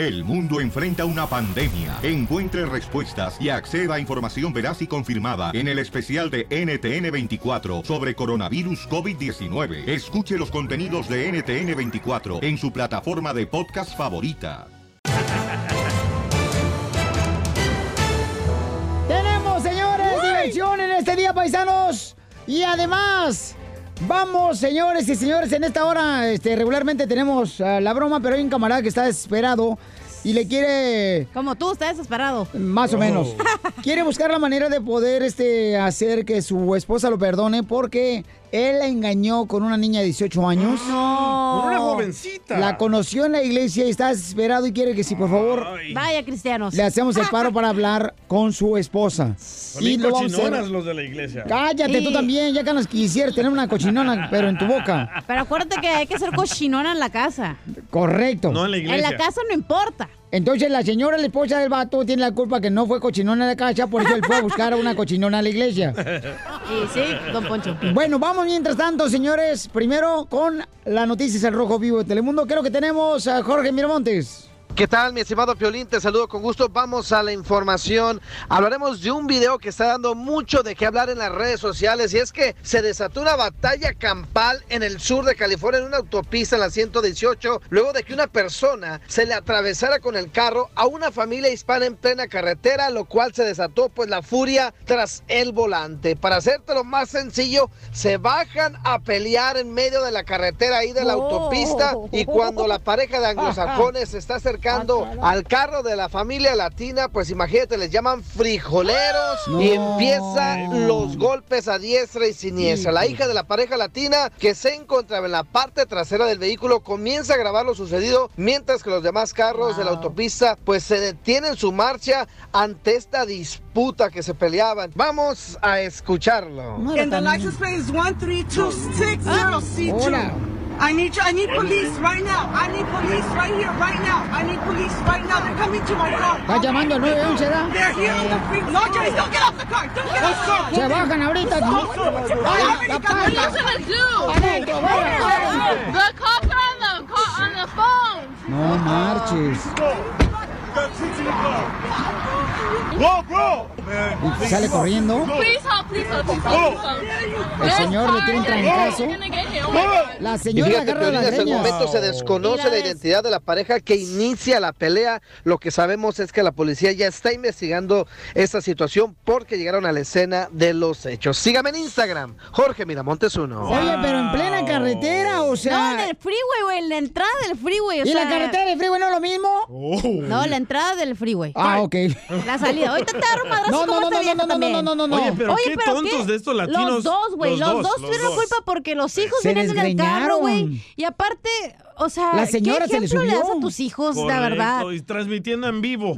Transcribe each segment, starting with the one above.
El mundo enfrenta una pandemia. Encuentre respuestas y acceda a información veraz y confirmada en el especial de NTN24 sobre coronavirus COVID-19. Escuche los contenidos de NTN24 en su plataforma de podcast favorita. Tenemos, señores, diversión en este día, paisanos. Y además, vamos, señores y señores, en esta hora, este, regularmente tenemos ah, la broma, pero hay un camarada que está desesperado y le quiere... Como tú, estás desesperado. Más o menos. Quiere buscar la manera de poder este, hacer que su esposa lo perdone porque él la engañó con una niña de 18 años. No. Con una jovencita. La conoció en la iglesia y está desesperado y quiere que si por favor Vaya, cristianos. le hacemos el paro para hablar con su esposa. También lo vamos a hacer- cochinonas los de la iglesia. Cállate tú Sí. también, ya que nos quisieras tener una cochinona, pero en tu boca. Pero acuérdate que hay que ser cochinona en la casa. Correcto. No en la En iglesia. la casa no importa. Entonces la señora, la esposa del vato, tiene la culpa que no fue cochinona a la casa, por eso él fue a buscar a una cochinona a la iglesia. Y sí, don Poncho. Bueno, vamos mientras tanto, señores. Primero con las noticias al Rojo Vivo de Telemundo. Creo que tenemos a Jorge Miramontes. ¿Qué tal, mi estimado Piolín? Te saludo con gusto. Vamos a la información. Hablaremos de un video que está dando mucho de qué hablar en las redes sociales y es que se desató una batalla campal en el sur de California en una autopista en la 118 luego de que una persona se le atravesara con el carro a una familia hispana en plena carretera, lo cual se desató pues la furia tras el volante. Para hacértelo más sencillo, se bajan a pelear en medio de la carretera ahí de la Oh. autopista y cuando la pareja de anglosajones se está Ah, al carro de la familia latina, pues imagínate, les llaman frijoleros y empiezan los golpes a diestra y siniestra. La hija de la pareja latina que se encontraba en la parte trasera del vehículo comienza a grabar lo sucedido mientras que los demás carros de la autopista pues se detienen su marcha ante esta disputa que se peleaban. Vamos a escucharlo. I need you. I need police right now. I need police right here, right now. I need police right now. They're coming to my car. Está llamando al 911, ¿verdad? They're here on the free. No, James, don't get off the car. Don't get off the car. Se bajan ahorita. Ay, la pata. Adentro, vaya. The cops are on the ca- on the phone. No marches. Y sale corriendo. Help. El señor le tiene un trancazo. Oh God. La Y señora fíjate, agarra Piolín, las hasta el momento se desconoce Y la la identidad de la pareja que inicia la pelea. Lo que sabemos es que la policía ya está investigando esta situación porque llegaron a la escena de los hechos. Sígame en Instagram, Jorge Miramontes uno. Oye, pero en plena carretera, o No, sea. en el freeway, güey, en la entrada del freeway. O ¿Y la sea, carretera de freeway no es lo mismo? Oh. No, la entrada del freeway. Ah, ok. La salida. Ahorita te agarro madrazo No, como no, no, no, no, no, también. no, no, no, no. Oye, pero Oye, qué pero tontos ¿qué? de estos latinos. Los dos, güey. Los, dos tuvieron culpa porque los hijos Se vienen en el carro, güey. Y aparte, o sea, La señora ¿qué se le ejemplo le das a tus hijos, la verdad? Y transmitiendo en vivo.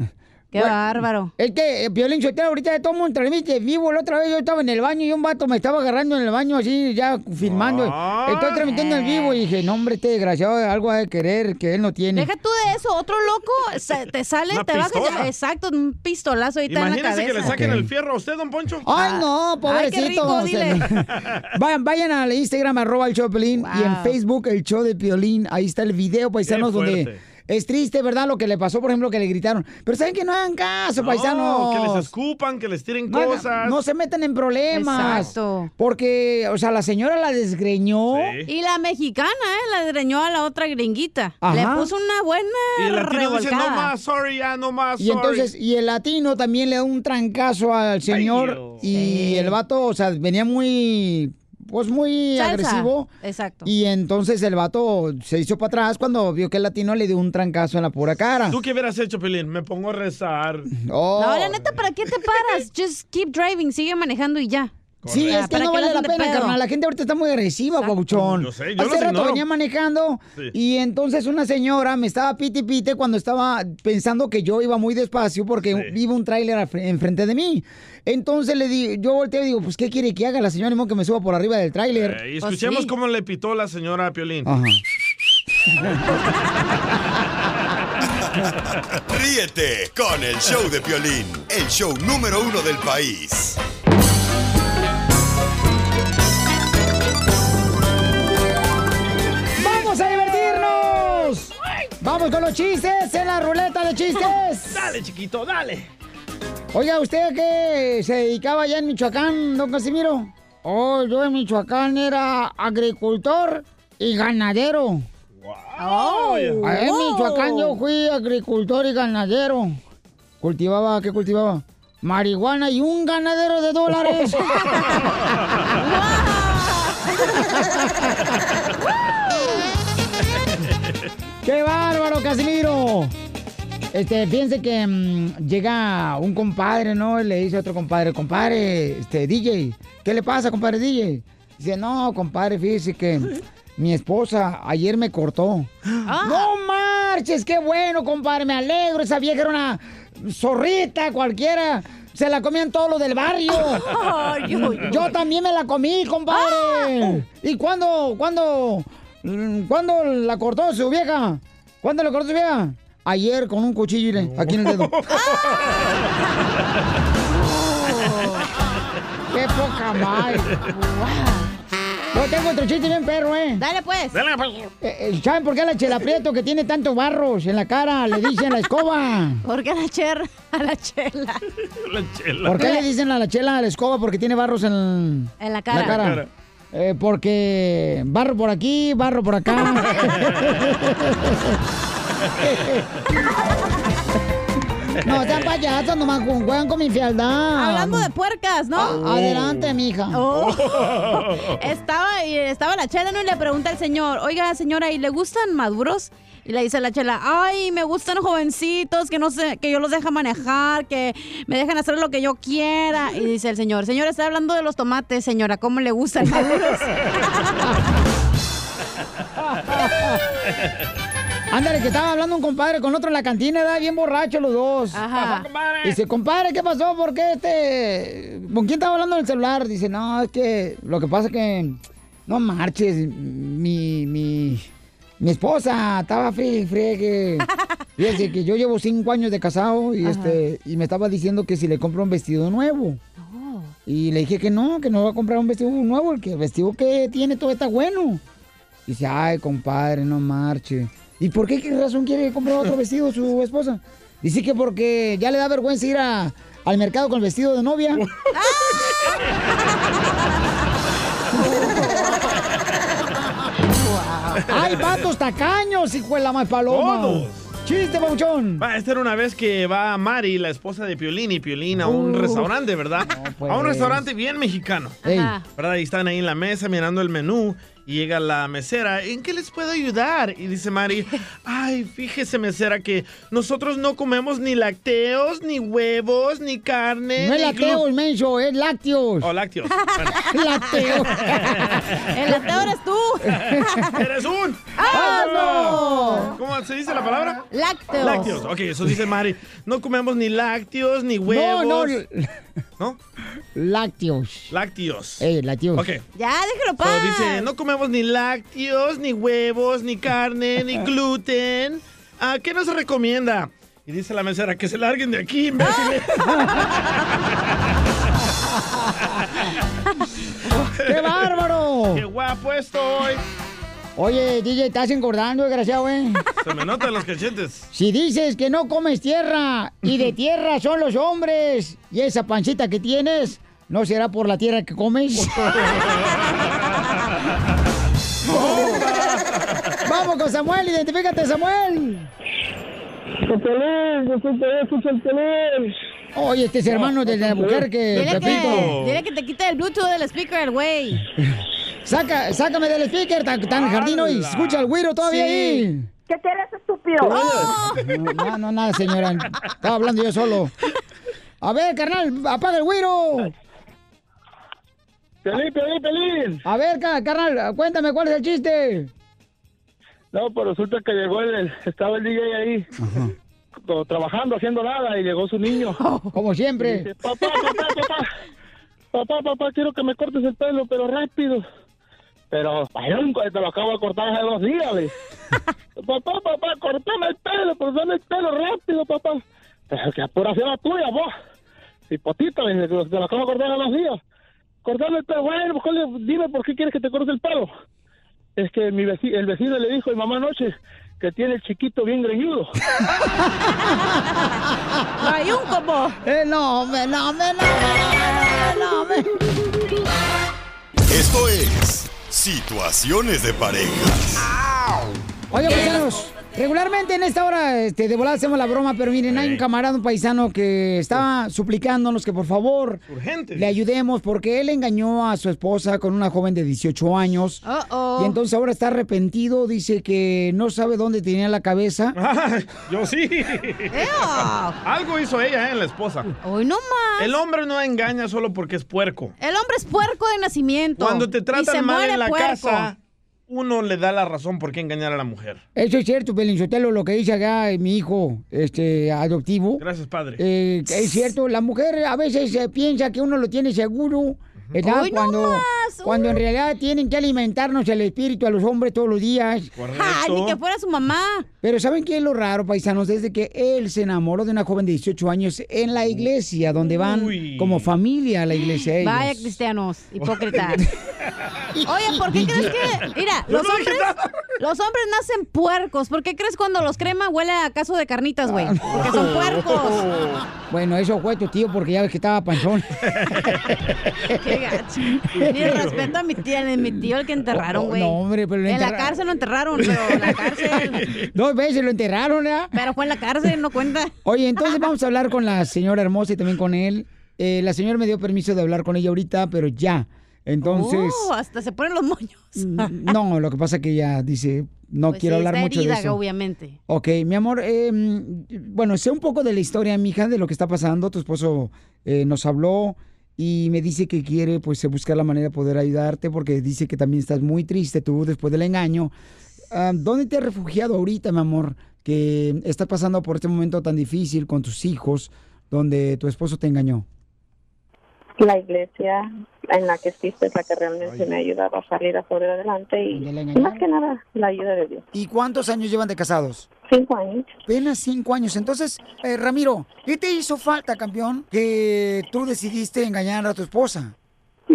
Qué bárbaro. Es que, eh, Piolín Sotelo, ahorita todo el mundo transmite vivo. La otra vez yo estaba en el baño y un vato me estaba agarrando en el baño así, ya filmando. Ah. Estoy transmitiendo en vivo y dije, no, hombre, este desgraciado algo ha de querer que él no tiene. Deja tú de eso, otro loco te sale, te baja, exacto, un pistolazo ahorita en la Imagínese cabeza. que le saquen el fierro a usted, don Poncho. Ay, no, Ay, qué pobrecito. rico, dile. vayan, vayan al Instagram, arroba el show de Piolín, y en. Facebook, el show de Piolín. Ahí está el video, paisanos, donde. Es triste, ¿verdad? Lo que le pasó, por ejemplo, que le gritaron. Pero ¿saben que no hagan caso, No, paisanos? que les escupan, que les tiren No, cosas. no se meten en problemas. Exacto. Porque, o sea, la señora la desgreñó. Sí. Y la mexicana, ¿eh? La dreñó a la otra gringuita. Ajá. Le puso una buena Y el latino dice, revolcada. no más, sorry, ya, no más, Y entonces, y el latino también le da un trancazo al señor. Y el vato, o sea, venía muy, pues muy Salsa. agresivo. Exacto. Y entonces el vato se hizo para atrás cuando vio que el latino le dio un trancazo en la pura cara. ¿Tú qué hubieras hecho, Pelín? Me pongo a rezar. Oh. No, la neta, ¿para qué te paras? Just keep driving, sigue manejando y ya. Sí, es que ¿para no vale la pena, pedo? carnal. La gente ahorita está muy agresiva, pabuchón. Yo sé, yo Hace rato ignoro. venía manejando Sí. y entonces una señora me estaba pite pite cuando estaba pensando que yo iba muy despacio porque Sí. iba un tráiler enfrente de mí. Entonces le di, yo volteé y digo, pues ¿qué quiere que haga la señora? Ni modo que me suba por arriba del tráiler. Eh, y Pues escuchemos sí. cómo le pitó la señora a Piolín. Ajá. Ríete con el show de Piolín, el show número uno del país. ¡Vamos con los chistes en la ruleta de chistes. Dale, chiquito, dale. Oiga, ¿usted qué se dedicaba allá en Michoacán, don Casimiro? Oh, yo en Michoacán era agricultor y ganadero. Oh, Allá en Michoacán yo fui agricultor y ganadero. Cultivaba, ¿qué cultivaba? Marihuana y un ganadero de dólares. ¡Qué bárbaro, Casimiro! Este, fíjense que mm, llega un compadre, ¿no? Y le dice a otro compadre, compadre, este, DJ, ¿qué le pasa, compadre DJ? Dice, no, compadre, fíjese que mi esposa ayer me cortó. ¡No marches! ¡Qué bueno, compadre! Me alegro. Esa vieja era una zorrita cualquiera. Se la comían todos los del barrio. Ay, uy, uy. Yo también me la comí, compadre. ¿Y cuándo, cuándo, cuándo la cortó su vieja? ¿Cuándo la cortó su vieja? Ayer con un cuchillo, aquí en el dedo. ¡Qué poca madre! Yo tengo otro chiste bien perro, ¿eh? Dale, pues. Dale, pues. Eh, eh, ¿Saben por qué a la Chela Prieto que tiene tantos barros en la cara le dicen la escoba? ¿Por qué a la cher, a la chela? La chela. ¿Por qué le dicen a la Chela la escoba? Porque tiene barros en En la cara. la cara. cara. Eh, porque barro por aquí, barro por acá. no, sean payasos, nomás ju- juegan con mi fealdad. Hablando de puercas, ¿no? A- Adelante, mija. Oh. estaba, estaba la chela, ¿no? Y le pregunta al señor, oiga, señora, ¿y le gustan maduros? Y le dice la chela, ay, me gustan jovencitos, que no sé, que yo los deja manejar, que me dejan hacer lo que yo quiera. Y dice el señor, señora, está hablando de los tomates, señora, ¿cómo le gustan maduros? Ándale, que estaba hablando un compadre con otro en la cantina, ¿verdad? bien borracho los dos. Ajá. Dice, compadre, ¿qué pasó? ¿Por qué este...? ¿Con quién estaba hablando en el celular? Dice, no, es que lo que pasa es que... No marches, mi... mi... Mi esposa estaba fríe, friegue. Fíjese que yo llevo cinco años de casado y este y me estaba diciendo que si le compro un vestido nuevo. Y le dije que no, que no va a comprar un vestido nuevo, que el vestido que tiene todo está bueno. Dice, ay, compadre, no marche. ¿Y por qué? ¿Qué razón quiere comprar otro vestido su esposa? Dice que porque ya le da vergüenza ir a- al mercado con el vestido de novia. ¡Ay, vatos tacaños, hijo de la más paloma! Todos. ¡Chiste, Pauchón! Va, esta era una vez que va Mari, la esposa de Piolín y Piolín a un Uh. restaurante, ¿verdad? pues. A un restaurante bien mexicano. Ajá. ¿Verdad? Y están ahí en la mesa mirando el menú y llega la mesera. ¿En qué les puedo ayudar? Y dice Mari, ay, fíjese mesera que nosotros no comemos ni lácteos, ni huevos, ni carne. no es ni lácteos, glu- menso, es lácteos. Oh, lácteos. Bueno, Lácteos. El ateo eres tú. ¡Eres un! ¡Ah, no! ¿Cómo se dice la palabra? Lácteos. Lácteos. Ok, eso dice Mari. No comemos ni lácteos, ni huevos. No, no, ¿No? lácteos. Lácteos. Eh, lácteos. Ok. Ya, déjalo paz. dice, no comemos ni lácteos, ni huevos, ni carne, ni gluten. ¿A qué nos recomienda? Y dice la mesera, que se larguen de aquí, imbéciles. ¡Qué bárbaro! ¡Qué guapo estoy! Oye, DJ, estás engordando, desgraciado, ¿eh? Se me notan los cachetes. Si dices que no comes tierra y de tierra son los hombres y esa pancita que tienes, ¿no será por la tierra que comes? Vamos con Samuel, identifícate, Samuel. Oye, este es hermano de la mujer que Dile que, dile que te quite el Bluetooth del speaker, güey. Saca, sácame del speaker, tan, tan jardino y escucha el güiro todavía Sí. ahí. ¿Qué quieres, estúpido? No, no, no, nada, señora. Estaba hablando yo solo. A ver, carnal, apaga el güiro. Pelín, pelín, pelín. A ver, ca- carnal, cuéntame cuál es el chiste. No, pues resulta que llegó el, el- estaba el DJ ahí, co- trabajando, haciendo nada, y llegó su niño. Como Y siempre. dice, papá, papá, papá, papá, papá, quiero que me cortes el pelo, pero rápido. Pero, vayón, te lo acabo de cortar hace dos días, le. papá, papá, cortame el pelo, pero dame el pelo rápido, papá. Pero que apuración la tuya, vos. Hipotita, te lo acabo de cortar hace dos días. Cortame el pelo, bueno, pues, ¿cuál- dime por qué quieres que te corte el pelo. Es que mi vecino, el vecino le dijo a mi mamá anoche que tiene el chiquito bien greñudo. Hay un como. Eh, no, hombre, no, hombre, no, hombre. Esto es Situaciones de parejas. Oye, paisanos, regularmente en esta hora este, de volada hacemos la broma, pero miren, hay un camarada, un paisano que está suplicándonos que por favor Urgente. le ayudemos porque él engañó a su esposa con una joven de 18 años. Uh-oh. Y entonces ahora está arrepentido, dice que no sabe dónde tenía la cabeza. Ay, Yo sí. Algo hizo ella, ¿eh? La esposa. Hoy no más. El hombre no engaña solo porque es puerco. El hombre es puerco de nacimiento. Cuando te tratan mal en la puerco. casa, uno le da la razón por qué engañar a la mujer. Eso es cierto, Pelinchotelo, lo que dice acá eh, mi hijo este, adoptivo. Gracias, padre. Eh, es cierto, la mujer a veces eh, piensa que uno lo tiene seguro, no cuando, en realidad tienen que alimentarnos el espíritu a los hombres todos los días. Ja, ni que fuera su mamá. Pero ¿saben qué es lo raro, paisanos? Desde que él se enamoró de una joven de 18 años en la iglesia, donde van Uy. como familia a la iglesia ellos. Vaya cristianos, hipócritas. Oye, ¿por qué crees que.? Mira, los no hombres, los hombres nacen puercos. ¿Por qué crees cuando los crema huele a caso de carnitas, güey? Porque son puercos. Bueno, eso fue tu tío porque ya ves que estaba panzón. Qué gacho. Respeto a mi tío, a mi tío el que enterraron, güey. No, hombre, pero lo En la cárcel lo enterraron, pero en la cárcel. Dos veces lo enterraron, ¿ya? Pero fue en la cárcel, no cuenta. Oye, entonces vamos a hablar con la señora hermosa y también con él. Eh, la señora me dio permiso de hablar con ella ahorita, pero ya. Entonces, Oh, hasta se ponen los moños. mm, no, lo que pasa que ella dice, no Pues quiero sí, hablar mucho herida, de eso. obviamente. Ok, mi amor, eh, bueno, sé un poco de la historia, mija, de lo que está pasando. Tu esposo eh, nos habló y me dice que quiere, pues, buscar la manera de poder ayudarte porque dice que también estás muy triste tú después del engaño. Ah, ¿Dónde te has refugiado ahorita, mi amor? Que estás pasando por este momento tan difícil con tus hijos, donde tu esposo te engañó. La iglesia en la que existe es la que realmente me ha ayudado a salir a sobre adelante y más que nada la ayuda de Dios. ¿Y cuántos años llevan de casados? Cinco años. Apenas cinco años. Entonces, eh, Ramiro, ¿qué te hizo falta, campeón, que tú decidiste engañar a tu esposa?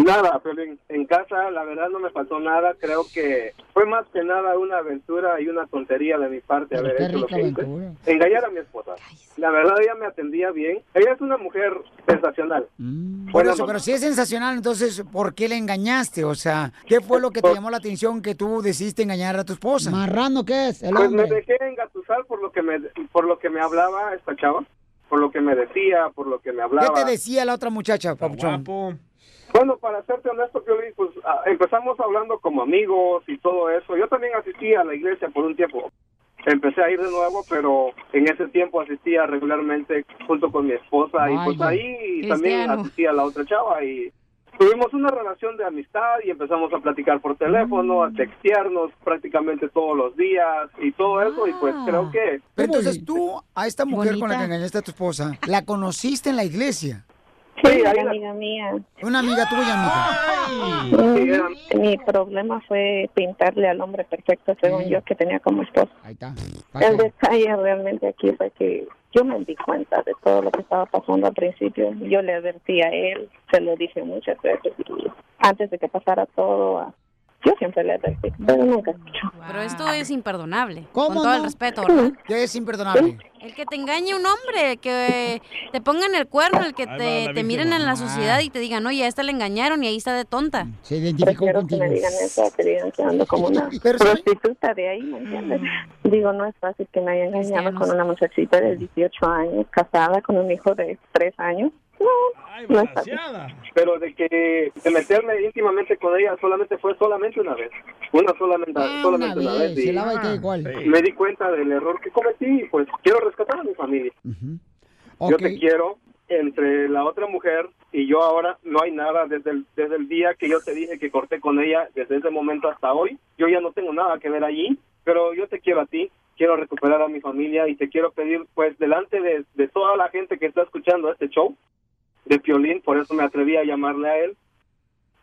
Nada, pero en, en casa la verdad no me faltó nada. Creo que fue más que nada una aventura y una tontería de mi parte Pero haber hecho lo que hice. Engañar a mi esposa. La verdad ella me atendía bien. Ella es una mujer sensacional. Por Buena eso, mamá. pero si es sensacional, entonces, ¿por qué le engañaste? O sea, ¿qué fue lo que te llamó la atención que tú decidiste engañar a tu esposa? Marrano, ¿qué es? El Pues me dejé engatusar por lo que me por lo que me hablaba esta chava, por lo que me decía, por lo que me hablaba. ¿Qué te decía la otra muchacha, papuchón? Bueno, para serte honesto, Piolín, pues ah, empezamos hablando como amigos y todo eso. Yo también asistí a la iglesia por un tiempo. Empecé a ir de nuevo, pero en ese tiempo asistía regularmente junto con mi esposa y pues ahí también asistía a la otra chava y tuvimos una relación de amistad y empezamos a platicar por teléfono, a textearnos prácticamente todos los días y todo eso y pues creo que... Pero entonces tú, a esta mujer con la que Bonita. engañaste a tu esposa, ¿la conociste en la iglesia? Sí, una amiga mía. Una amiga tuya, amiga. Mi problema fue pintarle al hombre perfecto, según yo, que tenía como esposo. Ahí está. El detalle realmente aquí fue que yo me di cuenta de todo lo que estaba pasando al principio. Yo le advertí a él, se lo dije muchas veces. y antes de que pasara todo, a- yo siempre le advertí, pero nunca escuchó. Pero esto es imperdonable. ¿Cómo con todo el no? respeto, ¿verdad? ¿Qué es imperdonable? El que te engañe un hombre, que te pongan el cuerno, el que te, te miren en la sociedad y te digan, oye, a esta le engañaron y ahí está de tonta. Se identificó Prefiero que me digan eso, que digan que ando como una prostituta de ahí, ¿me entiendes? Digo, no es fácil que me haya engañado con una muchachita de 18 años, casada con un hijo de 3 años. No, fácil. Pero de que de meterme íntimamente con ella solamente fue solamente una vez. Una solamente, Ah, solamente una una, vez, vez. se y queda igual. Me di cuenta del error que cometí y pues quiero rescatar a mi familia. Yo te quiero entre la otra mujer y yo ahora no hay nada desde el, desde el día que yo te dije que corté con ella, desde ese momento hasta hoy. Yo ya no tengo nada que ver allí, pero yo te quiero a ti, quiero recuperar a mi familia y te quiero pedir pues delante de, de toda la gente que está escuchando este show de Piolín, por eso me atreví a llamarle a él.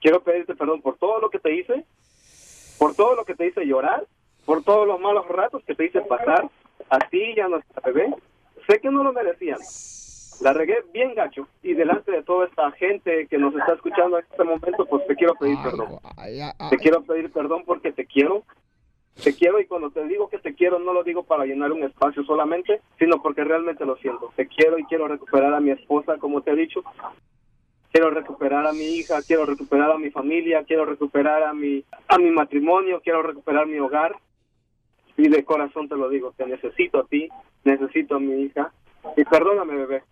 Quiero pedirte perdón por todo lo que te hice, por todo lo que te hice llorar, por todos los malos ratos que te hice pasar, a ti y a nuestra bebé. Sé que no lo merecían. La regué bien gacho y delante de toda esta gente que nos está escuchando en este momento, pues te quiero pedir perdón. Te quiero pedir perdón porque te quiero, Te quiero y cuando te digo que te quiero no lo digo para llenar un espacio solamente, sino porque realmente lo siento. Te quiero y quiero recuperar a mi esposa, como te he dicho. Quiero recuperar a mi hija, quiero recuperar a mi familia, quiero recuperar a mi a mi matrimonio, quiero recuperar mi hogar. Y de corazón te lo digo, te necesito a ti, necesito a mi hija. Y perdóname, bebé.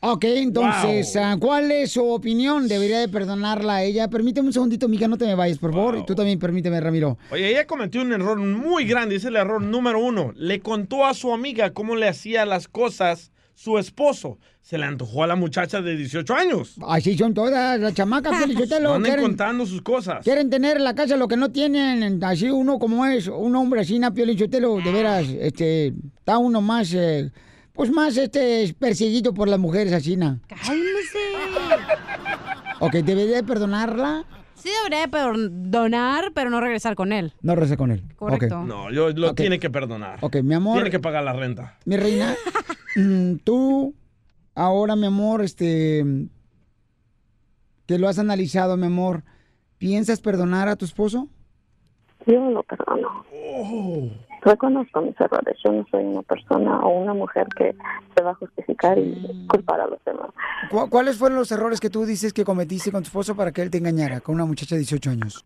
Ok, entonces, ah, ¿cuál es su opinión? ¿Debería de perdonarla a ella? Permíteme un segundito, Mica, no te me vayas, por favor. Y tú también permíteme, Ramiro. Oye, ella cometió un error muy grande, es el error número uno. Le contó a su amiga cómo le hacía las cosas su esposo. Se le antojó a la muchacha de 18 años. Así son todas las chamacas, Felicitelo. Anden quieren, contando sus cosas. quieren tener en la casa lo que no tienen. Así uno como es, un hombre así, Napio Lichotelo, de veras, este, está uno más, eh, pues más, este, perseguido por las mujeres así, ¿no? ¡Cálmese! Ok, ¿debería de perdonarla? Sí debería de perdonar, pero no regresar con él. No recé con él. Correcto. Ok. No, yo, lo Ok. tiene que perdonar. Ok, mi amor. Tiene que pagar la renta. Mi reina, mm, tú ahora, mi amor, este, que lo has analizado, mi amor, ¿piensas perdonar a tu esposo? Yo lo perdono. Oh. Reconozco mis errores. Yo no soy una persona o una mujer que se va a justificar y culpar a los demás. ¿Cu- ¿Cuáles fueron los errores que tú dices que cometiste con tu esposo para que él te engañara con una muchacha de 18 años?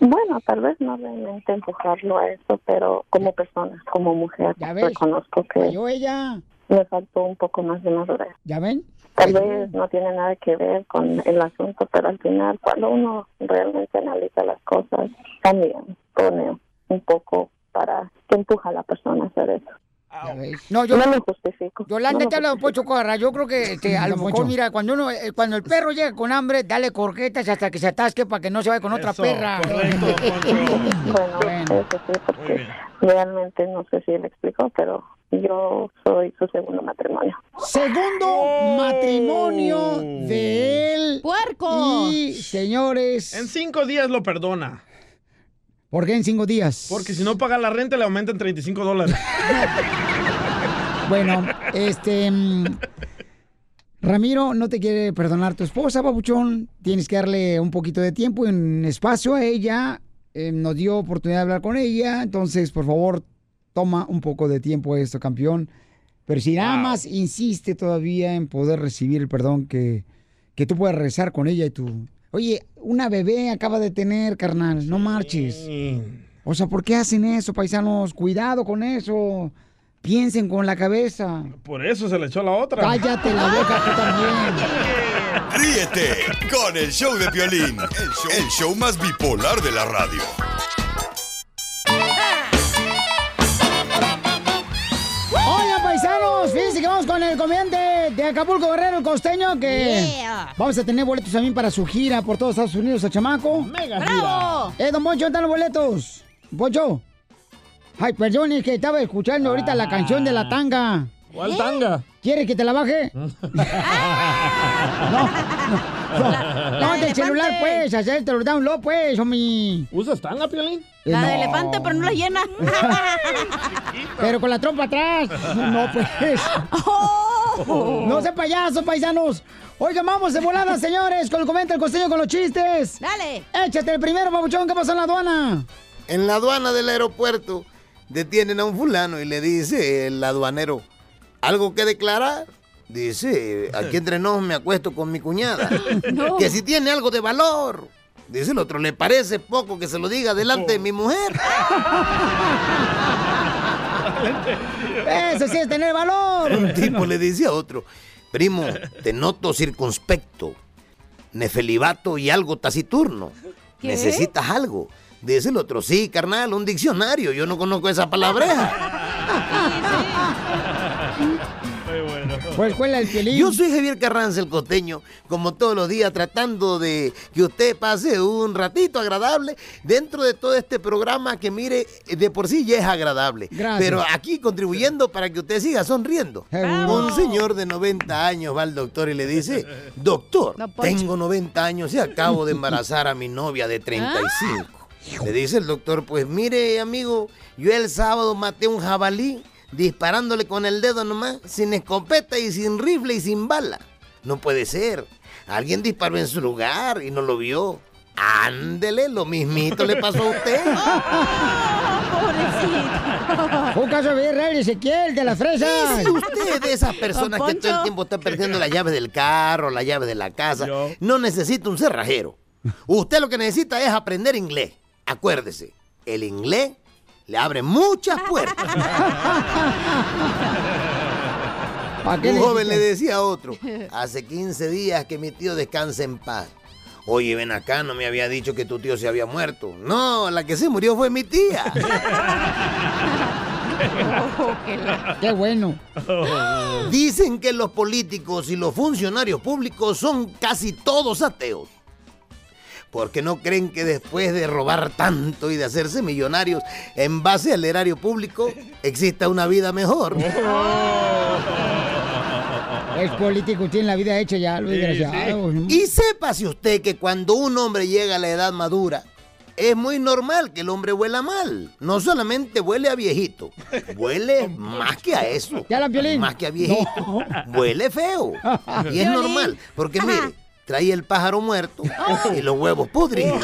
Bueno, tal vez no realmente empujarlo a eso, pero como persona, como mujer, reconozco que Falló ella. me faltó un poco más de madurez. ¿Ya ven? Tal vez no tiene nada que ver con el asunto, pero al final, cuando uno realmente analiza las cosas, también pone un poco para que empuja a la persona a hacer eso. Ves. No, yo No lo justifico. Yolanda, No te habla Don Poncho Corra. Yo creo que este, a lo mejor, Poncho. mira, cuando uno, eh, cuando el perro llega con hambre, dale corquetas hasta que se atasque para que no se vaya con otra Eso, perra. Bueno, eso sí, porque realmente no sé si él explicó, pero yo soy su segundo matrimonio. Segundo matrimonio de él. ¡Puerco! Y, señores. En cinco días lo perdona. ¿Por qué en cinco días? Porque si no paga la renta le aumentan 35 dólares. Bueno, este. mm, Ramiro, no te quiere perdonar tu esposa, babuchón. Tienes que darle un poquito de tiempo y un espacio a ella. Eh, nos dio oportunidad de hablar con ella. Entonces, por favor, toma un poco de tiempo esto, campeón. Pero si nada más insiste todavía en poder recibir el perdón que, que tú puedas rezar con ella y tú. Oye, una bebé acaba de tener, carnal, no marches. O sea, ¿por qué hacen eso, paisanos? Cuidado con eso. Piensen con la cabeza. Por eso se le echó la otra. Cállate la boca tú también. Ríete con el show de Piolín, el show, el show más bipolar de la radio. Fíjense que vamos con el comediante de Acapulco Guerrero, el costeño, que Yeah. vamos a tener boletos también para su gira por todos Estados Unidos, el chamaco. Mega ¡Bravo! Eh, don Poncho, ¿dónde están los boletos? Poncho. Ay, perdón, es que estaba escuchando ahorita la canción de la tanga. ¿Cuál tanga? ¿Quieres que te la baje? no, no, no, no, del celular, pues, hacértelo download, pues, homie. ¿Usas tanga, Piolín? Eh, La de elefante, pero no la llena. Pero con la trompa atrás. No, pues. Oh. No se payaso, paisanos. Oigan, vamos de volada, señores, con el comenta el costeño con los chistes. Dale. Échate el primero, babuchón, ¿qué pasó en la aduana? En la aduana del aeropuerto detienen a un fulano y le dice el aduanero, ¿algo que declarar? Dice, aquí entre nos me acuesto con mi cuñada. No. Que si tiene algo de valor. Dice el otro, ¿le parece poco que se lo diga delante de mi mujer? Eso sí es tener valor. Un tipo le dice a otro, primo, te noto circunspecto, nefelibato y algo taciturno. ¿Qué? ¿Necesitas algo? Dice el otro, sí, carnal, un diccionario, yo no conozco esa palabreja. Pues escuela el pielín. Yo soy Javier Carranza, el costeño, como todos los días, tratando de que usted pase un ratito agradable dentro de todo este programa que, mire, de por sí ya es agradable. Gracias. Pero aquí contribuyendo para que usted siga sonriendo. Seguro. Un señor de 90 años va al doctor y le dice, doctor, No, tengo 90 años y acabo de embarazar a mi novia de 35. Le dice el doctor, pues mire, amigo, yo el sábado maté un jabalí disparándole con el dedo nomás, sin escopeta y sin rifle y sin bala. No puede ser. Alguien disparó en su lugar y no lo vio. Ándele, lo mismito le pasó a usted. Un caso de real Ezequiel de las fresas. Si usted es de esas personas que todo el tiempo está perdiendo la llave del carro, la llave de la casa, no necesita un cerrajero. Usted lo que necesita es aprender inglés. Acuérdese, el inglés le abre muchas puertas. Un joven le decía a otro, hace 15 días que mi tío descansa en paz. Oye, ven acá, no me había dicho que tu tío se había muerto. No, la que se murió fue mi tía. Qué bueno. Dicen que los políticos y los funcionarios públicos son casi todos ateos. Porque no creen que después de robar tanto y de hacerse millonarios en base al erario público exista una vida mejor. Es político, tiene la vida hecha ya, lo desgraciado. Y sépase usted que cuando un hombre llega a la edad madura, es muy normal que el hombre huela mal. No solamente huele a viejito, huele más que a eso. ¿Ya la Piolín? Más que a viejito. Huele feo. Y es normal, porque mire, trae el pájaro muerto y los huevos podridos.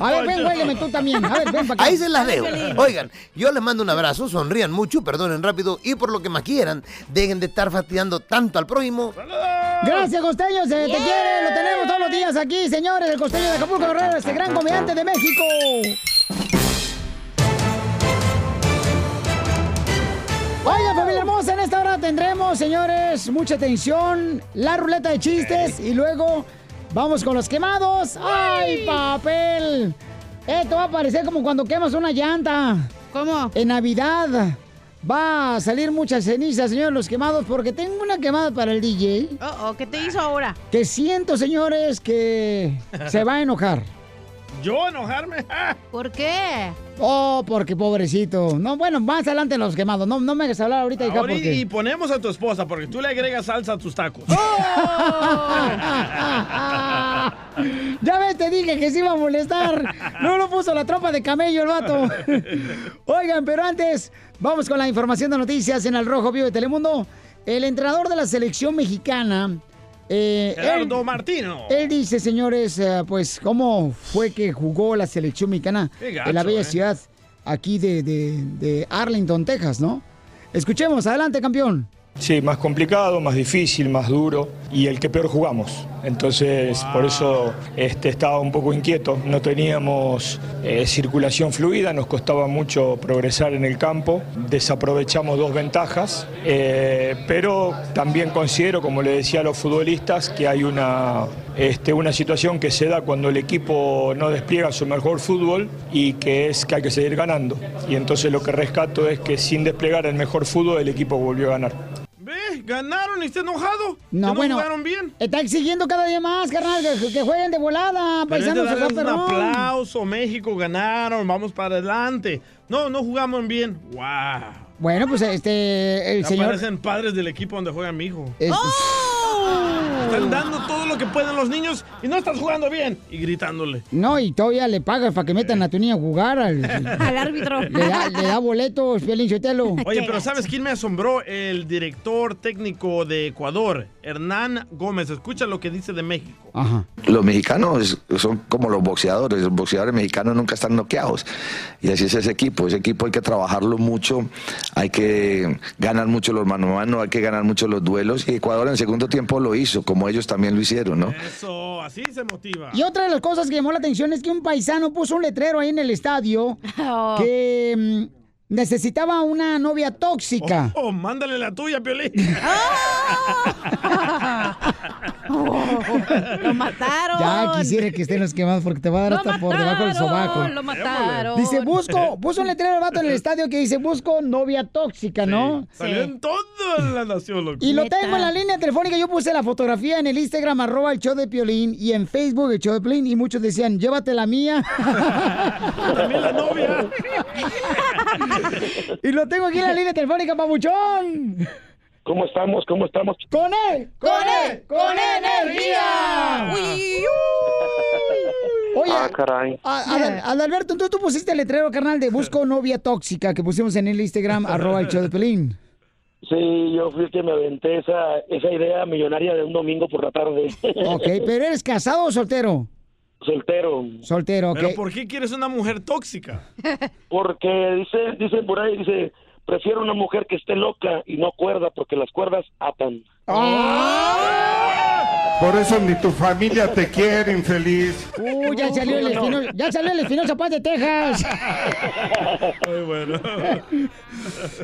A ver, ven, huéleme tú también. A ver, ven para acá. Ahí se las dejo. Oigan, yo les mando un abrazo, sonrían mucho, perdonen rápido y por lo que más quieran, dejen de estar fastidiando tanto al prójimo. Gracias, Costeño, se te quiere, lo tenemos todos los días aquí, señores, el Costeño de Acapulco Guerrero, este gran comediante de México. Oiga, familia hermosa, en esta hora tendremos, señores, mucha atención, la ruleta de chistes y luego vamos con los quemados. ¡Ay, papel! Esto va a parecer como cuando quemas una llanta. ¿Cómo? En Navidad va a salir muchas cenizas, señores, los quemados, porque tengo una quemada para el DJ. Oh, oh, ¿qué te hizo ahora? Que siento, señores, que se va a enojar. ¿Yo enojarme? ¿Por qué? Oh, porque pobrecito. No, bueno, más adelante los quemados. No, no me hagas hablar ahorita, hija, Ahora, y- porque... y ponemos a tu esposa porque tú le agregas salsa a tus tacos. Ya ves, te dije que se iba a molestar. No lo puso la tropa de camello el vato. Oigan, pero antes, vamos con la información de noticias en el Rojo Vivo de Telemundo. El entrenador de la selección mexicana. Eh, Gerardo Martino. Él dice, señores, eh, pues, cómo fue que jugó la selección mexicana gacho, en la bella eh. ciudad aquí de, de- de Arlington, Texas, ¿no? Escuchemos, adelante, campeón. Sí, más complicado, más difícil, más duro y el que peor jugamos. Entonces, por eso este, estaba un poco inquieto. No teníamos eh, circulación fluida, nos costaba mucho progresar en el campo. Desaprovechamos dos ventajas, eh, pero también considero, como le decía a los futbolistas, que hay una, este, una situación que se da cuando el equipo no despliega su mejor fútbol y que es que hay que seguir ganando. Y entonces lo que rescato es que sin desplegar el mejor fútbol el equipo volvió a ganar. ¿Ve? ¿Ganaron y está enojado? No, ¿Que bueno. jugaron bien? Está exigiendo cada día más, carnal, que, que jueguen de volada, paisanos. un aplauso, México ganaron, vamos para adelante. No, no jugamos bien. ¡Wow! Bueno, pues este, el Ya señor... parecen padres del equipo donde juega mi hijo. Es- Están dando todo lo que pueden los niños y no estás jugando bien. Y gritándole. No, y todavía le pagas para que metan a tu niño a jugar. Al, Al árbitro. Le da, le da boletos, Piolín. Oye, pero ¿sabes quién me asombró? El director técnico de Ecuador, Hernán Gómez. Escucha lo que dice de México. Ajá. Los mexicanos son como los boxeadores, los boxeadores mexicanos nunca están noqueados. Y así es ese equipo, ese equipo hay que trabajarlo mucho, hay que ganar mucho los mano a mano, hay que ganar mucho los duelos. Y Ecuador en el segundo tiempo lo hizo, como ellos también lo hicieron, ¿no? Eso, así se motiva. Y otra de las cosas que llamó la atención es que un paisano puso un letrero ahí en el estadio Oh. que mm, necesitaba una novia tóxica. Oh, mándale la tuya, Piolín. Lo mataron. Ya quisiera que estén los quemados porque te va a dar Lo hasta por debajo del sobaco. lo mataron. Dice, busco, puso un letrero el vato en el estadio que dice, busco novia tóxica, ¿no? Salió en toda la nación, loco. Y lo tengo en la línea telefónica. Yo puse la fotografía en el Instagram, arroba el show de Piolín, y en Facebook el show de Piolín, y muchos decían, llévate la mía. También la novia. y lo tengo aquí en la línea telefónica, papuchón. ¿Cómo estamos? ¿Cómo estamos? ¡Con él! ¡Con él! ¡Con energía! Oye, Ah, caray. a- Adal- Adalberto, tú, tú pusiste el letrero, carnal, de busco novia tóxica que pusimos en el Instagram, arroba el show de Pelín. Sí, yo fui el que me aventé esa, esa idea millonaria de un domingo por la tarde. Ok, pero ¿eres casado o soltero? Soltero. Soltero, ok. ¿Pero por qué quieres una mujer tóxica? Porque dice, dicen por ahí, dice, prefiero una mujer que esté loca y no cuerda porque las cuerdas atan. Por eso ni tu familia te quiere, infeliz. Uh, ya salió el espinoso, ya salió el espinoso Paz de Texas. Muy bueno.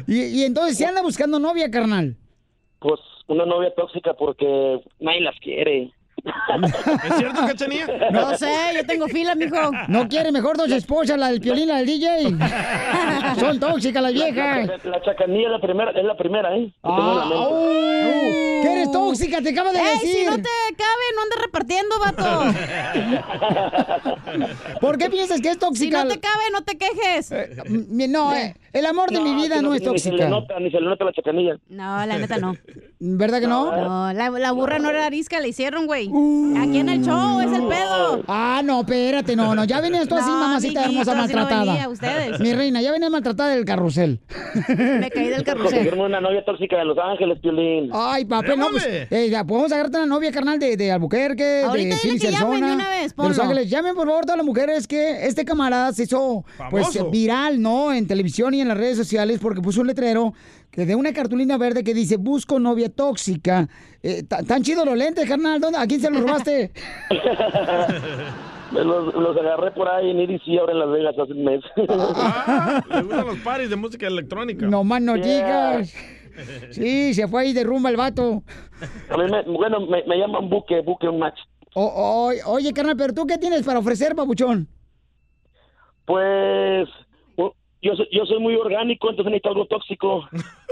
Y, y entonces, ¿se anda buscando novia, carnal? Pues una novia tóxica porque nadie las quiere. ¿Es cierto, Cachanilla? No sé, yo tengo fila, mijo. ¿No quiere mejor dos esposas, la del piolín, la del DJ? Son tóxicas las viejas. La, la chacanilla es la primera, es la primera, ¿eh? Que la Ah, uh, ¿Qué eres tóxica? Te acabo de Ey, decir. si no te cabe, no andes repartiendo, vato. ¿Por qué piensas que es Si tóxica? no te cabe, no te quejes. Mm, No, eh, el amor de mi vida no es Ni se le tóxica. nota, ni se le nota la chacanilla. No, la neta no. ¿Verdad que no? No, la, la burra no era arisca, la hicieron, güey. Aquí en el show, es el pedo. Ah, no, espérate, no, no. Ya venías tú así, No, mamacita amiguito, hermosa, así no maltratada. venía, ustedes. Mi reina, ya venía maltratada del carrusel. Me caí del carrusel. Conseguirme una novia tóxica de Los Ángeles, Piolín. Ay, papel, no, pues, eh, ya, podemos agarrarte una novia, carnal, de, de Albuquerque, Ahorita de dile Phoenix, que llamen de una vez, de Los ponlo. Ángeles. Llamen, por favor, todas las mujeres que este camarada se hizo, pues, viral, ¿no? En televisión y en las redes sociales porque puso un letrero de una cartulina verde que dice, busco novia tóxica. Eh, ta- tan chido los lentes, carnal, ¿dónde? ¿a quién se los robaste? Los, los agarré por ahí en EDC ahora en Las Vegas hace un mes. Ah, le gustan los paris de música electrónica. no más no Yeah. digas. Sí, se fue ahí de rumba el vato. A mí me, bueno, me, me llaman buque, buque un match. O- o- oye, carnal, pero tú qué tienes para ofrecer, papuchón? Pues yo yo soy muy orgánico, entonces necesito algo tóxico.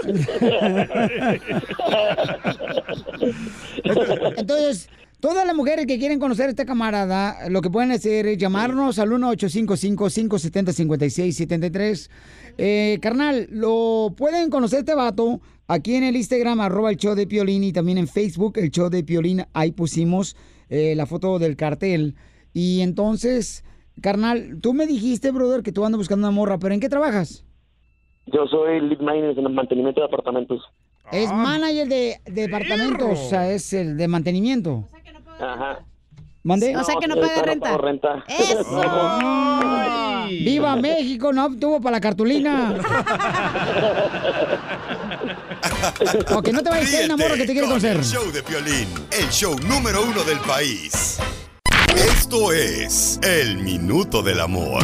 Entonces, todas las mujeres que quieren conocer a este camarada, lo que pueden hacer es llamarnos al 1-855-570-5673. Eh, carnal, lo pueden conocer este vato aquí en el Instagram, arroba el show de Piolín, y también en Facebook, el show de Piolín. Ahí pusimos eh, la foto del cartel. Y entonces, carnal, tú me dijiste, brother, que tú andas buscando una morra, pero ¿en qué trabajas? Yo soy lead maintenance en el mantenimiento de apartamentos. Es manager de, de departamentos, o sea, es el de mantenimiento. Ajá. ¿Mandé? O sea que no paga renta. ¡Eso! ¡Viva México! No tuvo para la cartulina. o que no te vayas a una morra que te quiere con conocer. El show de Piolín, el show número uno del país. Esto es El Minuto del Amor.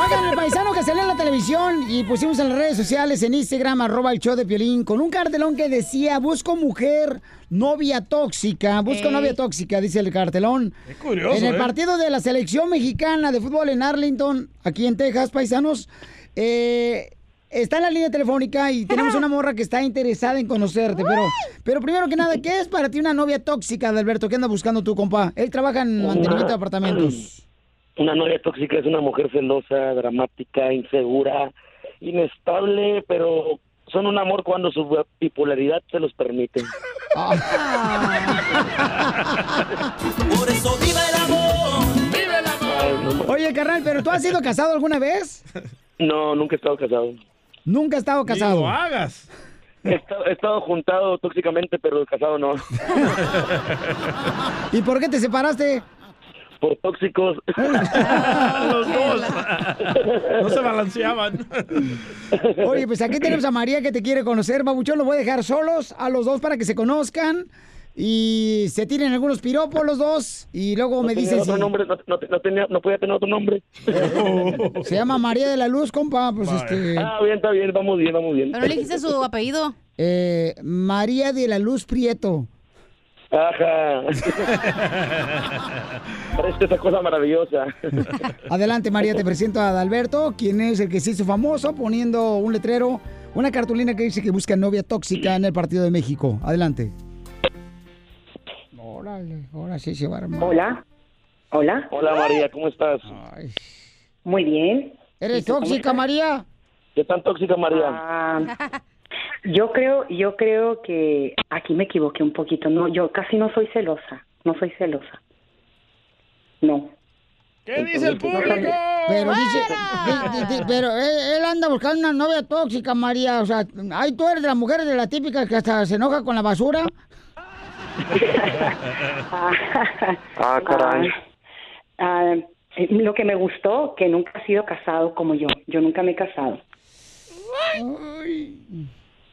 Oigan, el paisano que salió en la televisión y pusimos en las redes sociales, en Instagram, arroba el show de Piolín, con un cartelón que decía, busco mujer, novia tóxica, busco Ey. novia tóxica, dice el cartelón. curioso, En el ¿eh? partido de la selección mexicana de fútbol en Arlington, aquí en Texas, paisanos, eh, está en la línea telefónica y tenemos una morra que está interesada en conocerte, pero, pero primero que nada, ¿qué es para ti una novia tóxica, Alberto? ¿Qué anda buscando tu compa? Él trabaja en mantenimiento de apartamentos. Una novia tóxica es una mujer celosa, dramática, insegura, inestable, pero son un amor cuando su bipolaridad se los permite. Por eso viva el amor. Viva el amor. Oye, carnal, ¿pero tú has sido casado alguna vez? No, nunca he estado casado. Nunca he estado casado. lo hagas. He estado, he estado juntado tóxicamente, pero casado no. ¿Y por qué te separaste? Por tóxicos. Los dos. No se balanceaban. Oye, pues aquí tenemos a María que te quiere conocer, babuchón. Los voy a dejar solos a los dos para que se conozcan y se tiren algunos piropos los dos. Y luego me No dicen otro si nombre, no, no- no tenía, no podía tener otro nombre. se llama María de la Luz, compa. Pues este. Ah, bien, está bien, vamos bien, vamos bien. Pero le dijiste su apellido. eh, María de la Luz Prieto. Ajá. Parece esa cosa maravillosa. Adelante, María, te presento a Adalberto, quien es el que se hizo famoso poniendo un letrero, una cartulina que dice que busca novia tóxica en el partido de México. Adelante. Órale, ahora sí se va a armar. Hola. Hola. Hola María, ¿cómo estás? Muy bien. ¿Eres ¿Y tú cómo tóxica? María? ¿Qué tan tóxica María? Ah, yo creo, yo creo que aquí me equivoqué un poquito. No, yo casi no soy celosa. No soy celosa. No. ¿Qué dice el público? Pero dice, di- di- di- pero él, él anda buscando una novia tóxica, María. O sea, ahí tú eres de las mujeres de la típica que hasta se enoja con la basura. Ah, caray. Ah, eh, lo que me gustó, que nunca ha sido casado como yo. Yo nunca me he casado.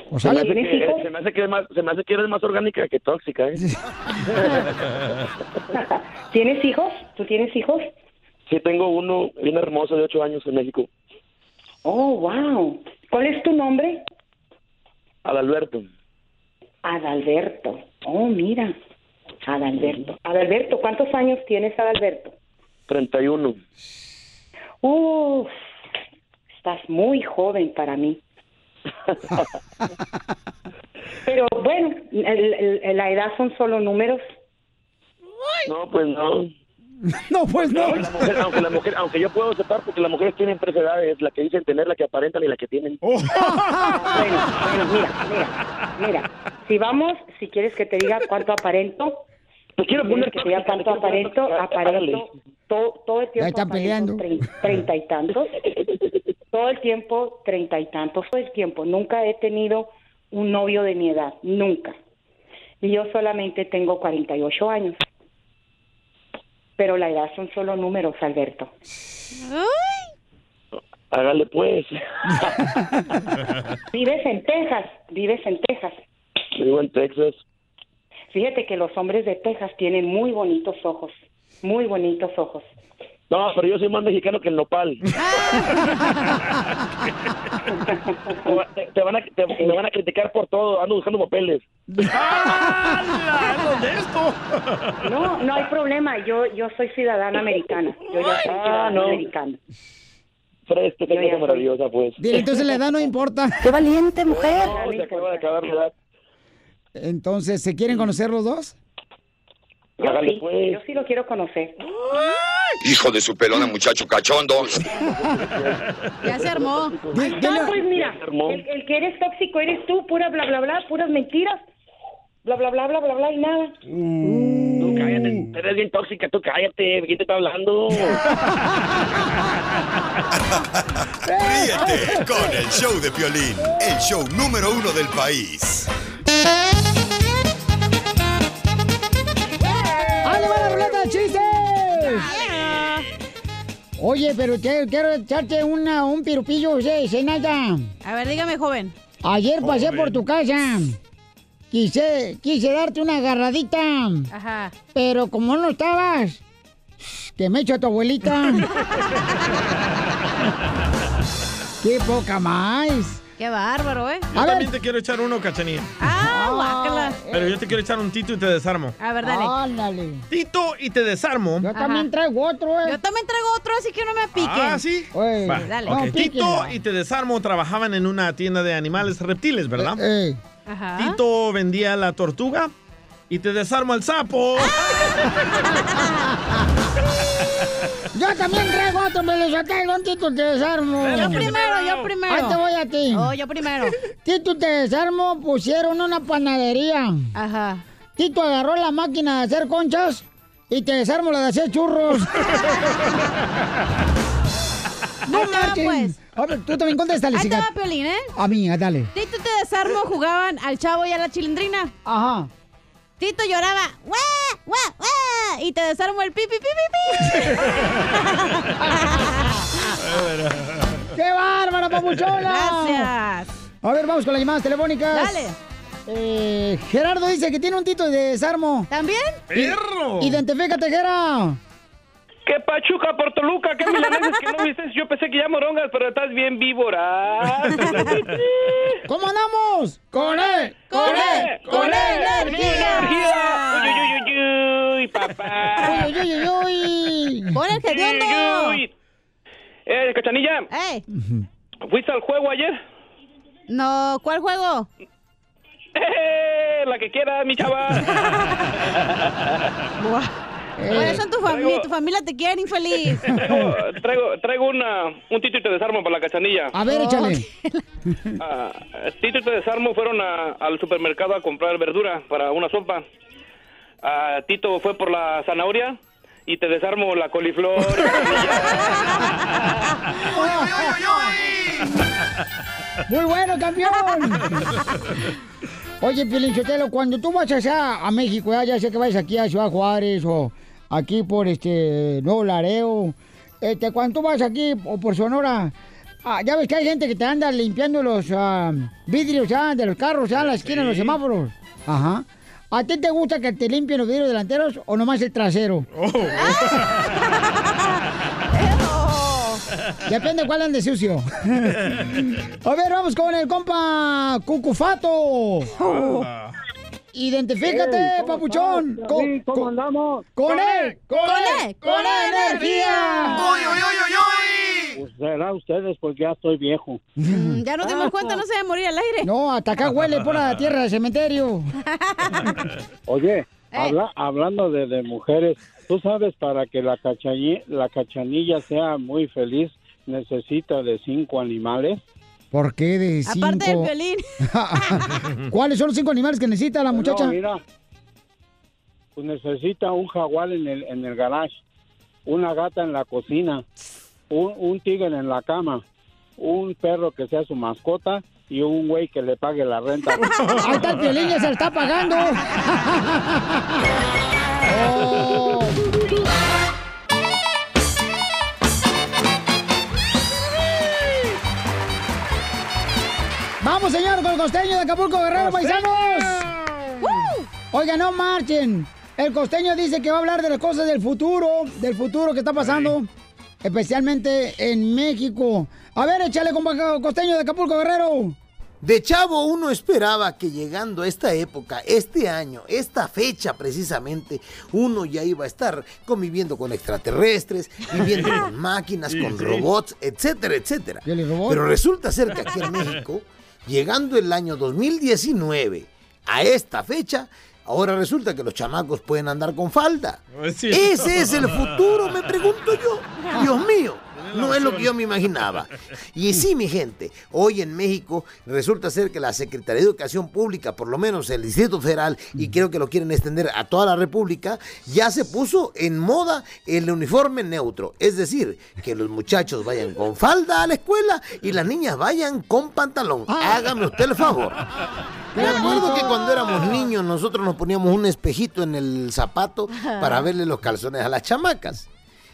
O Se me, hace ¿tienes que, hijos? se me hace que más, se me hace que eres más orgánica que tóxica, ¿eh? ¿Tienes hijos? ¿Tú tienes hijos? Sí, tengo uno bien hermoso de ocho años en México, Oh, wow. ¿Cuál es tu nombre? Adalberto. Adalberto. Oh, mira. Adalberto. Adalberto, ¿cuántos años tienes, Adalberto? 31. Uf, estás muy joven para mí. Pero bueno, el- el- la edad son solo números. No, pues no. No, pues no. La mujer- aunque, la mujer, aunque yo puedo aceptar porque las mujeres tienen tres edades, la que dicen tener, la que aparentan y la que tienen. Bueno, bueno, mira, mira, mira. Si vamos, si quieres que te diga cuánto aparento, Te quiero poner que te diga cuánto aparento, aparento todo, todo el tiempo. Ya están aparento peleando. trein- Treinta y tantos. Todo el tiempo, treinta y tantos. Todo el tiempo. Nunca he tenido un novio de mi edad. Nunca. Y yo solamente tengo 48 años. Pero la edad son solo números, Alberto. Hágale pues. Vives en Texas, vives en Texas. Vivo en Texas. Fíjate que los hombres de Texas tienen muy bonitos ojos, muy bonitos ojos. No, pero yo soy más mexicano que el nopal. te, te van a, te- me van a criticar por todo. Ando buscando papeles. No, no hay problema. Yo, yo soy ciudadana americana. Yo ya soy Ah, ciudadana no. americana. Ya cosa soy- maravillosa, pues. Dile, entonces la edad no importa. ¡Qué valiente mujer! No, se acaba de acabar la edad. Entonces, ¿se quieren conocer los dos? Yo Hágale sí, pues. yo sí lo quiero conocer. Hijo de su pelona, muchacho cachondo. Ya se armó. Está, pues mira, el, el que eres tóxico eres tú, pura bla bla bla, puras mentiras. Bla bla bla bla bla bla y nada. Tú cállate, eres bien tóxica, tú cállate, ¿quién te está hablando? Ríete con el show de Piolín, el show número uno del país. ¡Ándale, va la ruleta de chistes! Oye, pero te- quiero echarte una, un pirupillo, ¿sí? A ver, dígame, joven. Ayer pasé por tu casa. Quise, quise darte una agarradita. Ajá. Pero como no estabas, que me echo a tu abuelita. ¡Qué poca más! Qué bárbaro, ¿eh? Yo también te quiero echar uno, cachanilla. Ah, guácala. Pero yo te quiero echar un tito y te desarmo. A ver, dale. Ándale. Tito y te desarmo. Yo también traigo otro, ¿eh? Yo también traigo otro, así que no me piquen. Ah, sí. Oye, Va, Dale. ok. No, Tito y te desarmo trabajaban en una tienda de animales reptiles, ¿verdad? Eh, Ajá. Tito vendía la tortuga y te desarmo al sapo. Yo también traigo otro, me lo saqué un Tito te desarmo. Yo primero, yo primero. Ahí te voy a ti. Oh, yo primero. Tito te desarmo, pusieron una panadería. Ajá. Tito agarró la máquina de hacer conchas y te desarmo la de hacer churros. no te va, marchen. pues. A ver, tú también contéstale, Ahí te va, Piolín, ¿eh? A mí, ah, dale. Tito te desarmo jugaban al chavo y a la chilindrina. Ajá. Tito lloraba, ¡Wah! ¡Wah! ¡Wah! Y te desarmo el pi, pi, pi, pi, pi. ¡Qué bárbara, papuchona! Gracias. A ver, vamos con las llamadas telefónicas. Dale. Eh, Gerardo dice que tiene un Tito de desarmo. ¿También? ¡Perro! Identifícate, Gera. ¿Qué pachuca por Toluca? ¿Qué milaneses que no viste? Yo pensé que ya morongas, pero estás bien víbora. ¿Cómo andamos? ¡Con él! ¡Con él! ¡Con él! energía! ¡Uy, uy, uy, uy, uy, papá! ¡Uy, uy, uy, uy! ¡Pon el uy. Eh, Cachanilla, ¡Ey! ¿fuiste al juego ayer? No, ¿cuál juego? Eh, la que quiera, mi chava. Por eso tu familia, tu familia te quiere, infeliz. Traigo, traigo, traigo una, un Tito y te desarmo para la Cachanilla. A ver, échale. Ah, Tito y te desarmo fueron a- al supermercado a comprar verdura para una sopa. Ah, Tito fue por la zanahoria y te desarmo la coliflor. Muy bueno, campeón. Oye, Pilinchotelo, cuando tú vas allá a México, ya, ya sé que vas aquí a Ciudad Juárez o aquí por este Nuevo Lareo, este, cuando tú vas aquí o por Sonora, ah, ya ves que hay gente que te anda limpiando los ah, vidrios ya de los carros ya la esquina, en los semáforos. Ajá. ¿A ti te gusta que te limpien los vidrios delanteros o nomás el trasero? Depende cuál ande sucio. A ver, vamos con el compa Cucufato. Identifícate, Ey, ¿cómo papuchón. estás, Con-? ¿Cómo con- andamos? Con él, con él, con energía. Pues será ustedes porque ya estoy viejo. Mm, Ya nos dimos cuenta, no se va a morir al aire. No, hasta acá huele por la tierra del cementerio. Oye, habla- hablando de, de mujeres, tú sabes, para que la, la cachanilla sea muy feliz, necesita de cinco animales. ¿Por qué de cinco? Aparte del violín. ¿Cuáles son los cinco animales que necesita la muchacha? No, mira, pues necesita un jaguar en el, en el garage, una gata en la cocina, un, un tigre en la cama, un perro que sea su mascota y un güey que le pague la renta. Ahí está el violín, ya se está pagando. Oh. Vamos, señor, con el costeño de Acapulco, Guerrero, paisanos. Oiga, no marchen. El costeño dice que va a hablar de las cosas del futuro, del futuro que está pasando, especialmente en México. A ver, échale, compa costeño de Acapulco, Guerrero. De chavo uno esperaba que llegando a esta época, este año, esta fecha precisamente, uno ya iba a estar conviviendo con extraterrestres, viviendo con máquinas, Sí, con sí. robots, etcétera, etcétera. robot? Pero resulta ser que aquí en México, llegando el año 2019 a esta fecha, ahora resulta que los chamacos pueden andar con falda. Ese es el futuro, me pregunto yo. Dios mío. No es lo que yo me imaginaba. Y sí, mi gente, hoy en México resulta ser que la Secretaría de Educación Pública, por lo menos el Distrito Federal, y creo que lo quieren extender a toda la República, ya se puso en moda el uniforme neutro. Es decir, que los muchachos vayan con falda a la escuela y las niñas vayan con pantalón. Hágame usted el favor. Me acuerdo que cuando éramos niños nosotros nos poníamos un espejito en el zapato para verle los calzones a las chamacas.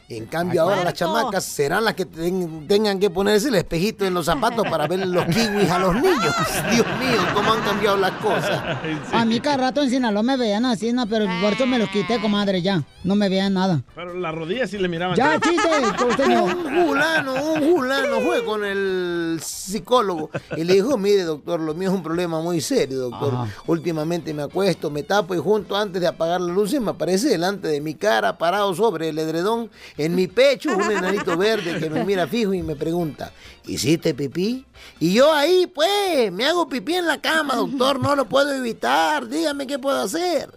En cambio, ahora las chamacas serán las que ten- tengan que ponerse el espejito en los zapatos para ver los kiwis a los niños. Dios mío, cómo han cambiado las cosas. A mí cada rato en Sinaloa me veían así, no, pero por eso me los quité, comadre, ya. No me veían nada. Pero las rodillas sí le miraban. Ya, chiste, costeño. Un fulano, un fulano fue con el psicólogo y le dijo, mire doctor, lo mío es un problema muy serio, doctor. Ajá. Últimamente me acuesto, me tapo y junto antes de apagar la luz me aparece delante de mi cara, parado sobre el edredón, en mi pecho, un enanito verde que me mira fijo y me pregunta, ¿hiciste pipí? Y yo ahí, pues, me hago pipí en la cama, doctor, no lo puedo evitar, dígame qué puedo hacer.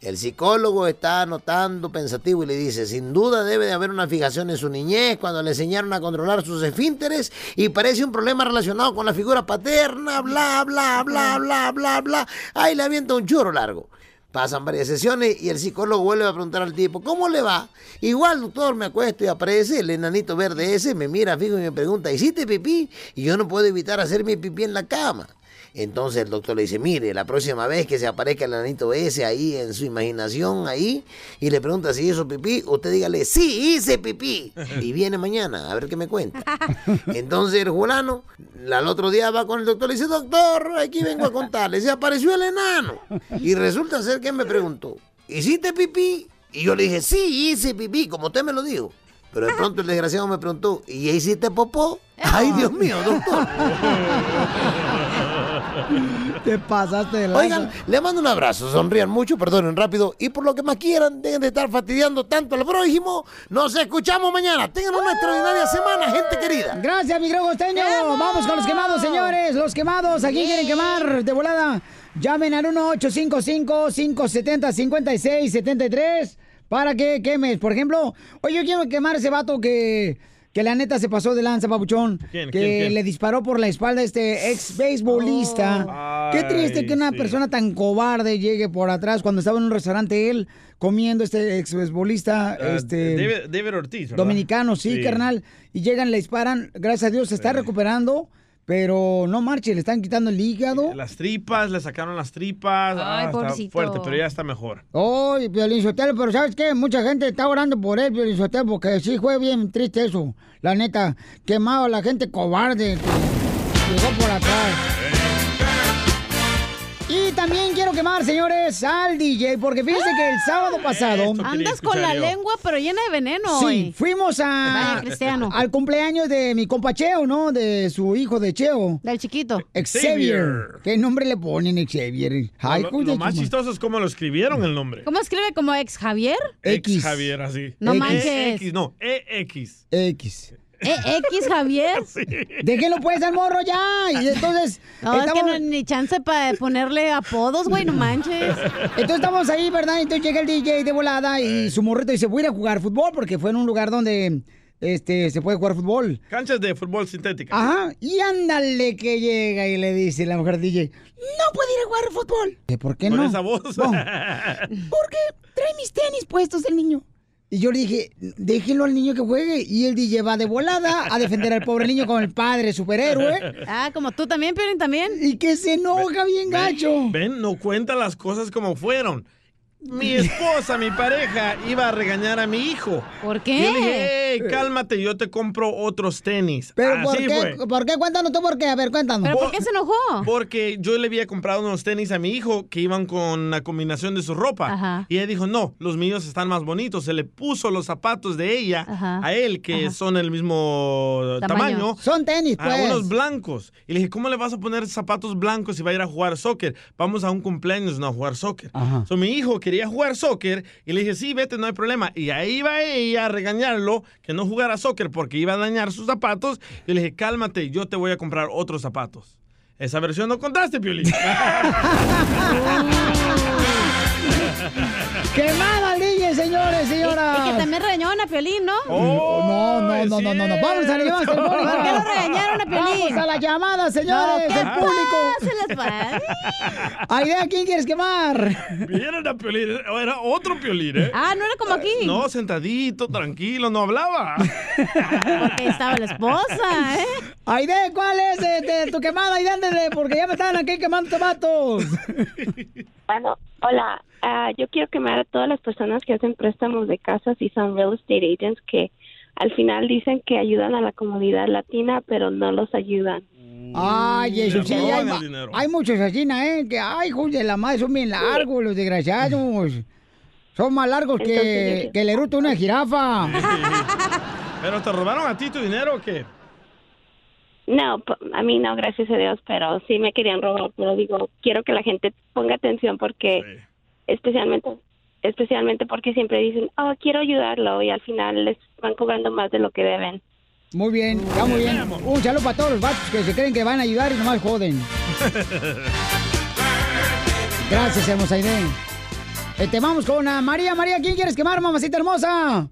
El psicólogo está anotando pensativo y le dice, sin duda debe de haber una fijación en su niñez cuando le enseñaron a controlar sus esfínteres y parece un problema relacionado con la figura paterna, bla, bla, bla, bla, bla, bla. Ahí le avienta un churro largo. Pasan varias sesiones y el psicólogo vuelve a preguntar al tipo, ¿cómo le va? Igual, doctor, me acuesto y aparece el enanito verde ese, me mira fijo y me pregunta, ¿hiciste pipí? Y yo no puedo evitar hacer mi pipí en la cama. Entonces el doctor le dice, mire, la próxima vez que se aparezca el enanito ese ahí en su imaginación, ahí, y le pregunta si hizo pipí, usted dígale, sí, hice pipí. Y viene mañana, a ver qué me cuenta. Entonces el fulano, al otro día va con el doctor y dice, doctor, aquí vengo a contarle, se apareció el enano. Y resulta ser que me preguntó, ¿hiciste pipí? Y yo le dije, sí, hice pipí, como usted me lo dijo. Pero de pronto el desgraciado me preguntó, ¿y hiciste popó? Ay, Dios mío, doctor. Te pasaste de lanza. Oigan, le mando un abrazo, sonrían mucho, perdonen rápido y por lo que más quieran, dejen de estar fastidiando tanto al prójimo. Nos escuchamos mañana. Tengan una extraordinaria semana, gente querida. Gracias, mi gran costeño. Vamos con los quemados, señores. Los quemados. ¿A quién quieren quemar de volada? Llamen al 1-855-570-5673 para que quemes. Por ejemplo, oye, yo quiero quemar a ese vato que, que la neta se pasó de lanza, papuchón. ¿Quién, que quién, quién? le disparó por la espalda a este ex beisbolista. Qué triste Ay, que una sí. persona tan cobarde llegue por atrás cuando estaba en un restaurante él comiendo este ex beisbolista Ah, este David, David Ortiz, ¿verdad? dominicano, sí, carnal, y llegan, le disparan, gracias a Dios se está recuperando, pero no marche, le están quitando el hígado. Las tripas, le sacaron las tripas. Ay, Ah, está fuerte, pero ya está mejor. Oye, Piolín Sotelo, pero ¿sabes qué? Mucha gente está orando por él, Piolín Sotelo, porque sí fue bien triste eso. La neta, quemado a la gente cobarde que llegó por atrás. También quiero quemar, señores, al DJ, porque fíjense que el sábado pasado... Andas con la lengua, pero llena de veneno. Sí, hoy. fuimos a, Vaya, Cristiano. al cumpleaños de mi compa Cheo, ¿no? De su hijo de Cheo. Del chiquito. Xavier. ¿Qué nombre le ponen Xavier? Ay, lo, más chistoso es cómo lo escribieron el nombre. ¿Cómo escribe como ex Javier? Ex Javier, así. No E- manches. X, no, EX. X. ¿Eh, X Javier? Déjenlo pues al morro ya. Y entonces. No, es que estamos- no, ni chance para ponerle apodos, güey, no manches. Entonces estamos ahí, ¿verdad? Entonces llega el DJ de volada y su morrito dice, voy a ir a jugar fútbol porque fue en un lugar donde este, se puede jugar fútbol. Canchas de fútbol sintética. Ajá, y ándale que llega y le dice la mujer DJ, no puede ir a jugar fútbol. ¿De ¿Por qué Con no? esa voz. No, porque trae mis tenis puestos el niño. Y yo le dije, déjenlo al niño que juegue. Y el DJ va de volada a defender al pobre niño con el padre superhéroe. Ah, como tú también, Piolín, también. Y que se enoja bien gacho. Ven, no cuenta las cosas como fueron. Mi esposa, mi pareja, iba a regañar a mi hijo. ¿Por qué? Yo le dije, "Ey, cálmate, yo te compro otros tenis. Pero ¿por Así qué? fue. ¿Por qué? Cuéntanos tú por qué. A ver, cuéntanos. ¿Pero por qué se enojó? Porque yo le había comprado unos tenis a mi hijo que iban con la combinación de su ropa. Ajá. Y ella dijo, no, los míos están más bonitos. Se le puso los zapatos de ella Ajá. a él, que Ajá. son el mismo Tamaño. tamaño. Son tenis, A pues. unos blancos. Y le dije, ¿cómo le vas a poner zapatos blancos si va a ir a jugar soccer? Vamos a un cumpleaños, no a jugar soccer. Ajá. So, mi hijo quería jugar soccer y le dije, sí, vete, no hay problema. Y ahí iba ella a regañarlo que no jugara soccer porque iba a dañar sus zapatos. Y le dije, cálmate, yo te voy a comprar otros zapatos. Esa versión no contaste, Piolín. ¡Quemado señores, señoras! Y que también regañaron a Piolín, ¿no? Oh, no, no, no, no, no, no. Vamos a la llamada. ¿Por qué lo regañaron a Piolín? Vamos a la llamada, señores, No, ¿qué del público. va- Aidea, ¿quién quieres quemar? Vieron a Piolín, era otro Piolín, ¿eh? Ah, no era como aquí. No, sentadito, tranquilo, no hablaba. Porque estaba la esposa, ¿eh? Aide, ¿cuál es este, tu quemada? Aide, ándale, porque ya me estaban aquí quemando tomatos. Bueno, hola. Ah, yo quiero quemar a todas las personas que hacen préstamos de casas y son real estate agents que al final dicen que ayudan a la comunidad latina, pero no los ayudan. Ay, eso sí, hay, hay muchos así, ¿eh? Que, ay, hijos de la madre, son bien largos los desgraciados. Son más largos que, Entonces, que el eruto una jirafa. ¿Pero te robaron a ti tu dinero o qué? No, a mí no, gracias a Dios, pero sí me querían robar, pero digo, quiero que la gente ponga atención porque especialmente especialmente porque siempre dicen, "Oh, quiero ayudarlo" y al final les van cobrando más de lo que deben. Muy bien, está muy bien. Un saludo para todos los vatos que se creen que van a ayudar y nomás joden. Gracias, hermosa Aide. Este, vamos con ah, María. María, ¿quién quieres quemar, mamacita hermosa?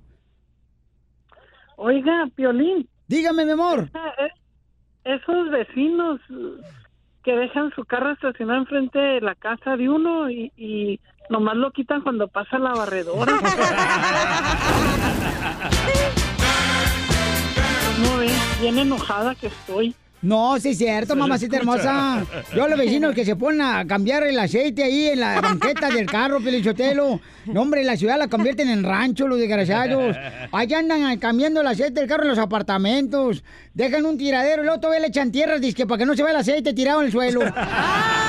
Oiga, Piolín. Dígame, mi amor. Esos vecinos que dejan su carro estacionado enfrente de la casa de uno y, y nomás lo quitan cuando pasa la barredora. no ve, bien enojada que estoy. No, sí es cierto, mamacita hermosa. Yo a los vecinos que se ponen a cambiar el aceite ahí en la banqueta del carro, Pelichotelo. No, hombre, la ciudad la convierten en rancho, los desgraciados. Allá andan ah, cambiando el aceite del carro en los apartamentos. Dejan un tiradero y luego todavía le echan tierras, dizque para que no se vea el aceite tirado en el suelo.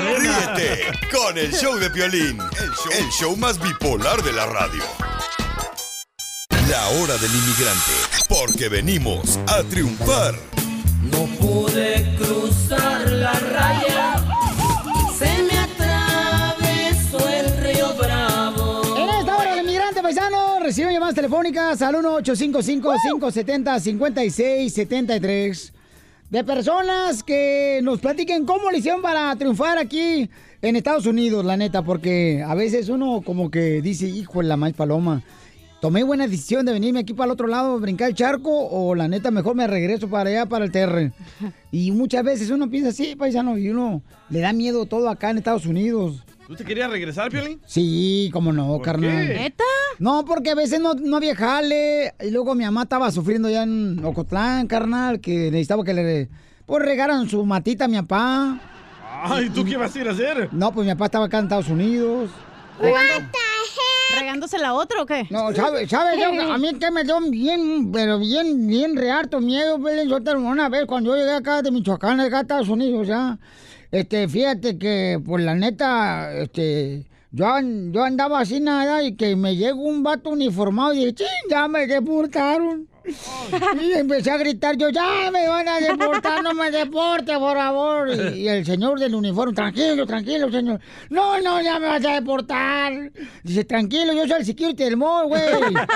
Ríete con el show de Piolín, el show, el show más bipolar de la radio. La hora del inmigrante, porque venimos a triunfar. No pude cruzar la raya, se me atravesó el río Bravo. En esta hora, el inmigrante paisano recibe llamadas telefónicas al 1-855-570-5673 de personas que nos platiquen cómo le hicieron para triunfar aquí en Estados Unidos, la neta, porque a veces uno como que dice, hijo de la mal paloma. tomé buena decisión de venirme aquí para el otro lado, brincar el charco, o la neta mejor me regreso para allá, para el TR. Y muchas veces uno piensa así, paisano, y uno le da miedo todo acá en Estados Unidos. ¿Tú te querías regresar, Piolín? Sí, cómo no, carnal. qué? ¿Neta? No, porque a veces no, no había jale. Y luego mi mamá estaba sufriendo ya en Ocotlán, carnal, que necesitaba que le pues, regaran su matita a mi papá. Ay, ¿tú qué vas a ir a hacer? No, pues mi papá estaba acá en Estados Unidos. ¿Regando- ¿Regándose la otra o qué? No, ¿sabes? ¿Sabe, a mí que me dio bien, pero bien, bien re harto miedo, Pelín Sotelo. Una vez cuando yo llegué acá de Michoacán, acá a Estados Unidos, ya, este, fíjate que, pues la neta, este, yo, an- yo andaba así nada y que me llegó un vato uniformado y dije, ching, ya me deportaron. Y empecé a gritar yo, ya me van a deportar, no me deporte, por favor. Y, y el señor del uniforme, tranquilo, tranquilo, señor. No, no, ya me vas a deportar. Dice, tranquilo, yo soy el security del mall, güey.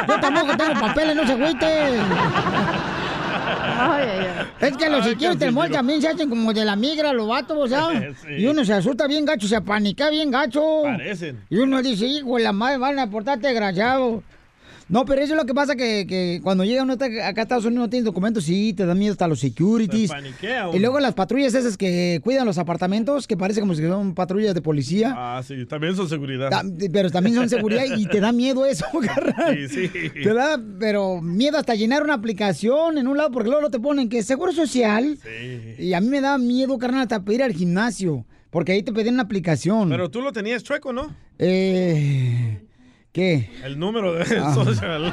Yo tampoco tengo papeles, no se agüite. Es que los security del mall también se hacen como de la migra, los vatos, o sea. Sí. Y uno se asusta bien gacho, se apanica bien gacho. Parecen. Y uno dice, hijo, la madre van a deportarte, desgraciado. No, pero eso es lo que pasa que, que cuando llega uno acá a Estados Unidos no tiene documentos, sí, te da miedo hasta los securities. Paniquea. Y luego las patrullas esas que cuidan los apartamentos, que parece como si son patrullas de policía. Ah, sí, también son seguridad. Ta- Pero también son seguridad y te da miedo eso, carnal. Sí, sí. Te da, pero miedo hasta llenar una aplicación en un lado, porque luego te ponen que es seguro social. Y a mí me da miedo, carnal, hasta pedir al gimnasio, porque ahí te pedían una aplicación. Pero tú lo tenías chueco, ¿no? Eh, ¿Qué? El número de Ah. social.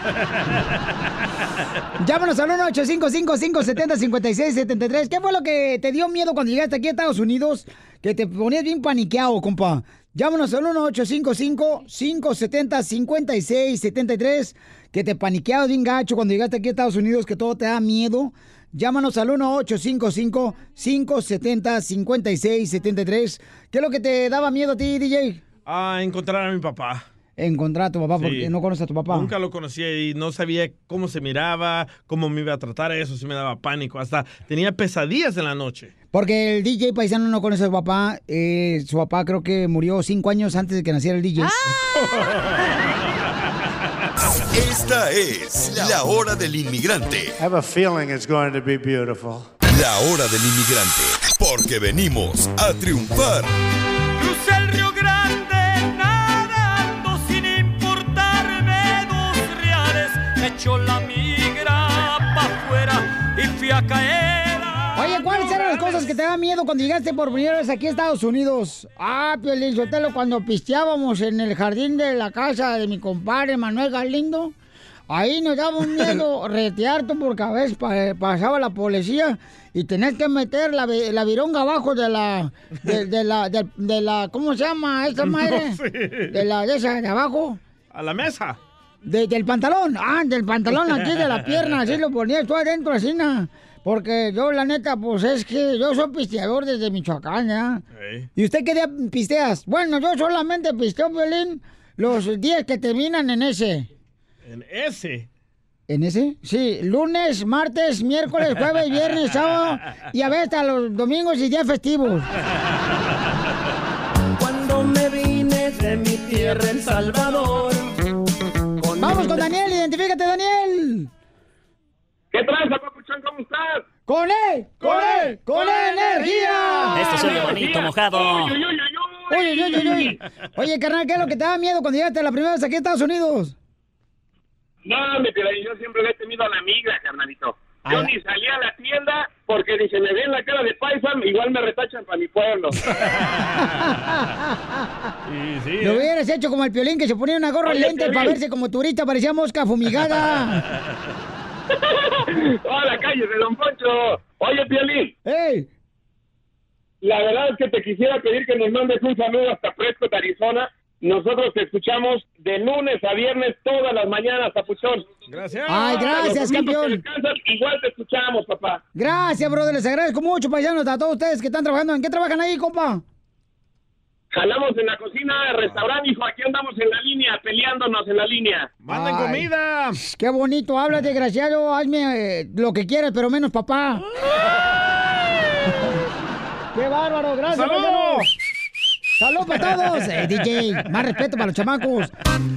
Llámanos al 1-855-570-5673. ¿Qué fue lo que te dio miedo cuando llegaste aquí a Estados Unidos? Que te ponías bien paniqueado, compa. Llámanos al 1-855-570-5673. Que te paniqueabas bien gacho cuando llegaste aquí a Estados Unidos, que todo te da miedo. Llámanos al 1-855-570-5673. ¿Qué es lo que te daba miedo a ti, DJ? A encontrar a mi papá. Encontrar a tu papá Sí. porque no conoces a tu papá. Nunca lo conocía y no sabía cómo se miraba, cómo me iba a tratar. Eso sí me daba pánico. Hasta tenía pesadillas en la noche. Porque el DJ paisano no conoce a su papá. eh, su papá creo que murió cinco años antes de que naciera el DJ. Esta es la hora del inmigrante. I have a feeling it's going to be beautiful. La hora del inmigrante. Porque venimos a triunfar. La migra pa' afuera y fui a caer. Oye, ¿cuáles eran las cosas que te daban miedo cuando llegaste por primera vez aquí a Estados Unidos? Ah, Piolín Sotelo, cuando pisteábamos en el jardín de la casa de mi compadre Manuel Galindo, ahí nos daba un miedo retearte porque a veces pa- pasaba la policía y tenías que meter la, la vironga abajo de la, de, de la, de, de la, ¿cómo se llama esa madre? No sé. De la, de esa, de abajo. A la mesa. De- del pantalón, ah, del pantalón aquí de la pierna, así lo ponías tú adentro, así, na. Porque yo, la neta, pues es que yo soy pisteador desde Michoacán, ¿ya? ¿Y usted qué día pisteas? Bueno, yo solamente pisteo, Violín, los días que terminan en ese. En ese. ¿En ese? Sí, lunes, martes, miércoles, jueves, viernes, sábado y a veces hasta los domingos y días festivos. Cuando me vine de mi tierra El Salvador. Con Daniel, identifícate, Daniel. ¿Qué tranza, papuchón? ¿Cómo estás? ¡Con él! ¡Con él! ¡Con energía! Esto se oye bonito, mojado. Uy, uy, uy. Oye, carnal, ¿qué es lo que te da miedo cuando llegaste la primera vez aquí a Estados Unidos? No, mi yo siempre le he temido a la migra, carnalito. Yo ni salí a la tienda porque ni se me ven la cara de paisa, igual me retachan para mi pueblo. Lo hubieras hecho como el piolín que se ponía una gorra y Oye, lentes Piolín. para verse como turista, parecía mosca fumigada. ¡Hola, cállese, don Poncho! Oye, Piolín. ¡Ey! La verdad es que te quisiera pedir que nos mandes un saludo hasta Prescott, Arizona. Nosotros te escuchamos de lunes a viernes todas las mañanas, papuchón. Gracias. Ay, gracias, campeón. igual te escuchamos, papá. Gracias, brother, les agradezco mucho, paisanos, a todos ustedes que están trabajando. ¿En qué trabajan ahí, compa? Jalamos en la cocina del restaurante, hijo. Aquí andamos en la línea, peleándonos en la línea. ¡Manden Ay, comida! Qué bonito, habla, desgraciado, hazme eh, lo que quieras, pero menos papá. ¡Qué bárbaro! ¡Gracias, ¡Saludos! Salud para todos. Eh, DJ, más respeto para los chamacos.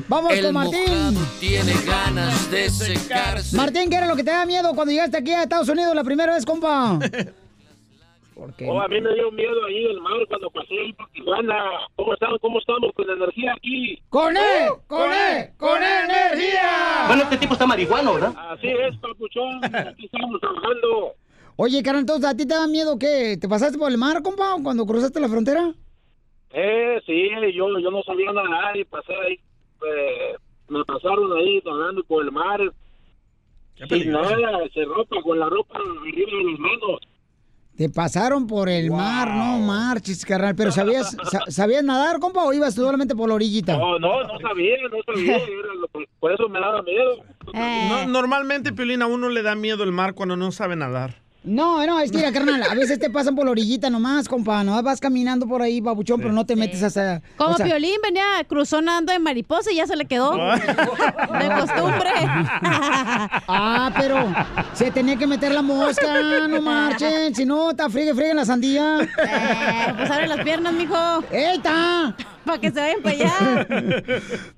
Vamos El con Martín. Tiene ganas de secarse. Martín, ¿qué era lo que te da miedo cuando llegaste aquí a Estados Unidos la primera vez, compa? Porque Oh, a mí me dio miedo ahí el mar cuando pasé ahí por Tijuana. ¿Cómo estamos, cómo estamos con la energía aquí? ¡Con E! ¡Con E! ¡Con E energía! Bueno, este tipo está marihuano, ¿verdad? Así es, papuchón. Aquí estamos trabajando. Oye, carnal, entonces, ¿a ti te da miedo qué? ¿Te pasaste por el mar, compa, cuando cruzaste la frontera? Eh, sí, yo, yo no sabía nadar y pasé ahí. eh, me pasaron ahí nadando por el mar. Sin nada, se ropa con la ropa arriba de las manos. Te pasaron por el mar, no marches, carnal. Pero ¿sabías, sa- ¿sabías nadar, compa, o ibas solamente por la orillita? No, no, no sabía, no sabía. era lo- por eso me daba miedo. No, normalmente, Piolín, a uno le da miedo el mar cuando no sabe nadar. No, no, es que carnal, a veces te pasan por la orillita nomás, compa, no vas caminando por ahí, babuchón, pero no te metes hasta... Como o sea, Piolín venía, cruzó nadando en mariposa y ya se le quedó. De costumbre. Ah, pero se tenía que meter la mosca, no marchen, si no, está friegue, friegue en la sandía. Eh, pues abre las piernas, mijo. ¡Eita! Para que se vayan para allá.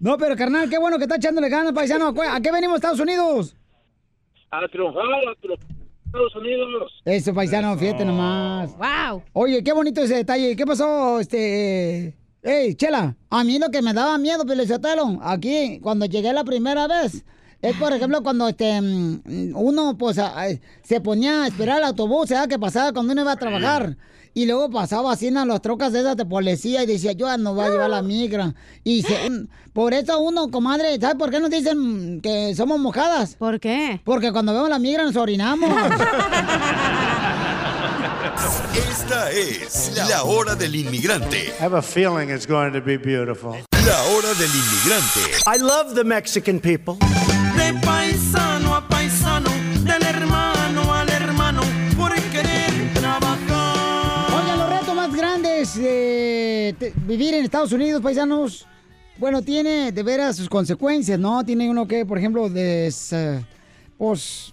No, pero carnal, qué bueno que está echándole ganas, paisano. ¿A qué venimos, Estados Unidos? A triunfar, a triunfar. Estados Unidos. Eso, paisano, fíjate nomás. Wow. Oye, qué bonito ese detalle. ¿Qué pasó, este... Ey, Chela, a mí lo que me daba miedo, Pelizotelo, aquí, cuando llegué la primera vez, es, por ejemplo, cuando este mm, uno, pues, se ponía a esperar el autobús, ¿sabes qué pasaba cuando uno iba a trabajar? Y luego pasaba así en las trocas de esas de policía y decía, yo no voy a llevar la migra. Y se- por eso uno, comadre, ¿sabes por qué nos dicen que somos mojadas? ¿Por qué? Porque cuando vemos la migra nos orinamos. Esta es la hora del inmigrante. I have a feeling it's going to be beautiful. La hora del inmigrante. I love the Mexican people. De paisano te- vivir en Estados Unidos, paisanos, bueno, tiene de veras sus consecuencias, ¿no? Tiene uno que, por ejemplo, des, eh, pues,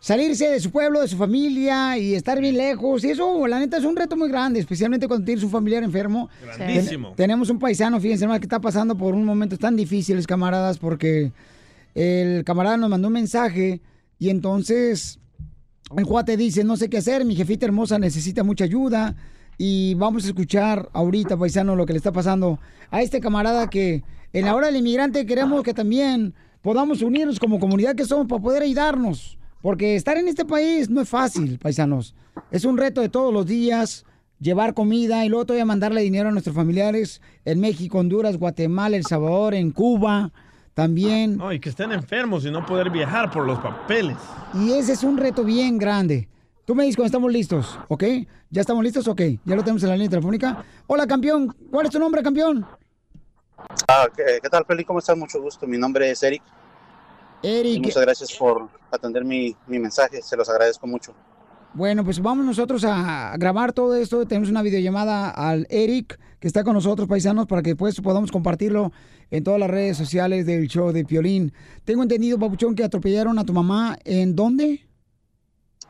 salirse de su pueblo, de su familia y estar bien lejos. Y eso, la neta, es un reto muy grande, especialmente cuando tienes un familiar enfermo. Grandísimo. Ten- tenemos un paisano, fíjense, hermano, que está pasando por un momento tan difíciles, camaradas, porque el camarada nos mandó un mensaje y entonces el cuate dice, no sé qué hacer, mi jefita hermosa necesita mucha ayuda. Y vamos a escuchar ahorita, paisano, lo que le está pasando a este camarada que en la hora del inmigrante queremos que también podamos unirnos como comunidad que somos para poder ayudarnos. Porque estar en este país no es fácil, paisanos. Es un reto de todos los días, llevar comida y luego todavía mandarle dinero a nuestros familiares en México, Honduras, Guatemala, El Salvador, en Cuba también. No, y que estén enfermos y no poder viajar por los papeles. Y ese es un reto bien grande. Tú me dices cuando estamos listos, ¿ok? ¿Ya estamos listos? Ok. Ya lo tenemos en la línea telefónica. Hola, campeón. ¿Cuál es tu nombre, campeón? Ah, ¿qué, qué tal, Feli? ¿Cómo estás? Mucho gusto. Mi nombre es Eric. Y Eric. muchas gracias por atender mi, mi mensaje. Se los agradezco mucho. Bueno, pues vamos nosotros a grabar todo esto. Tenemos una videollamada al Eric, que está con nosotros, paisanos, para que después podamos compartirlo en todas las redes sociales del show de Piolín. Tengo entendido, Papuchón, que atropellaron a tu mamá. ¿En dónde?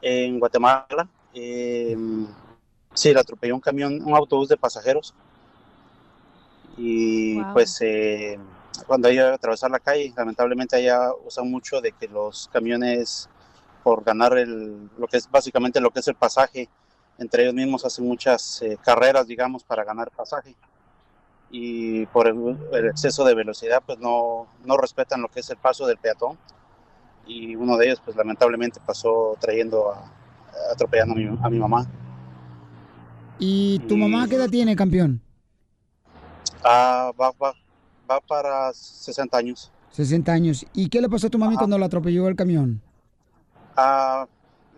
En Guatemala, eh, sí, la atropelló un camión, un autobús de pasajeros. Y Wow. pues eh, cuando ella a atravesar la calle, lamentablemente ella usa mucho de que los camiones, por ganar el, lo que es básicamente lo que es el pasaje, entre ellos mismos hacen muchas eh, carreras, digamos, para ganar pasaje. Y por el, el exceso de velocidad, pues no, no respetan lo que es el paso del peatón. Y uno de ellos, pues lamentablemente pasó trayendo a, atropellando a mi, a mi mamá. ¿Y tu mamá qué edad tiene, campeón? Ah, va, va, va para 60 años. 60 años. ¿Y qué le pasó a tu mami cuando la atropelló el camión? Ah,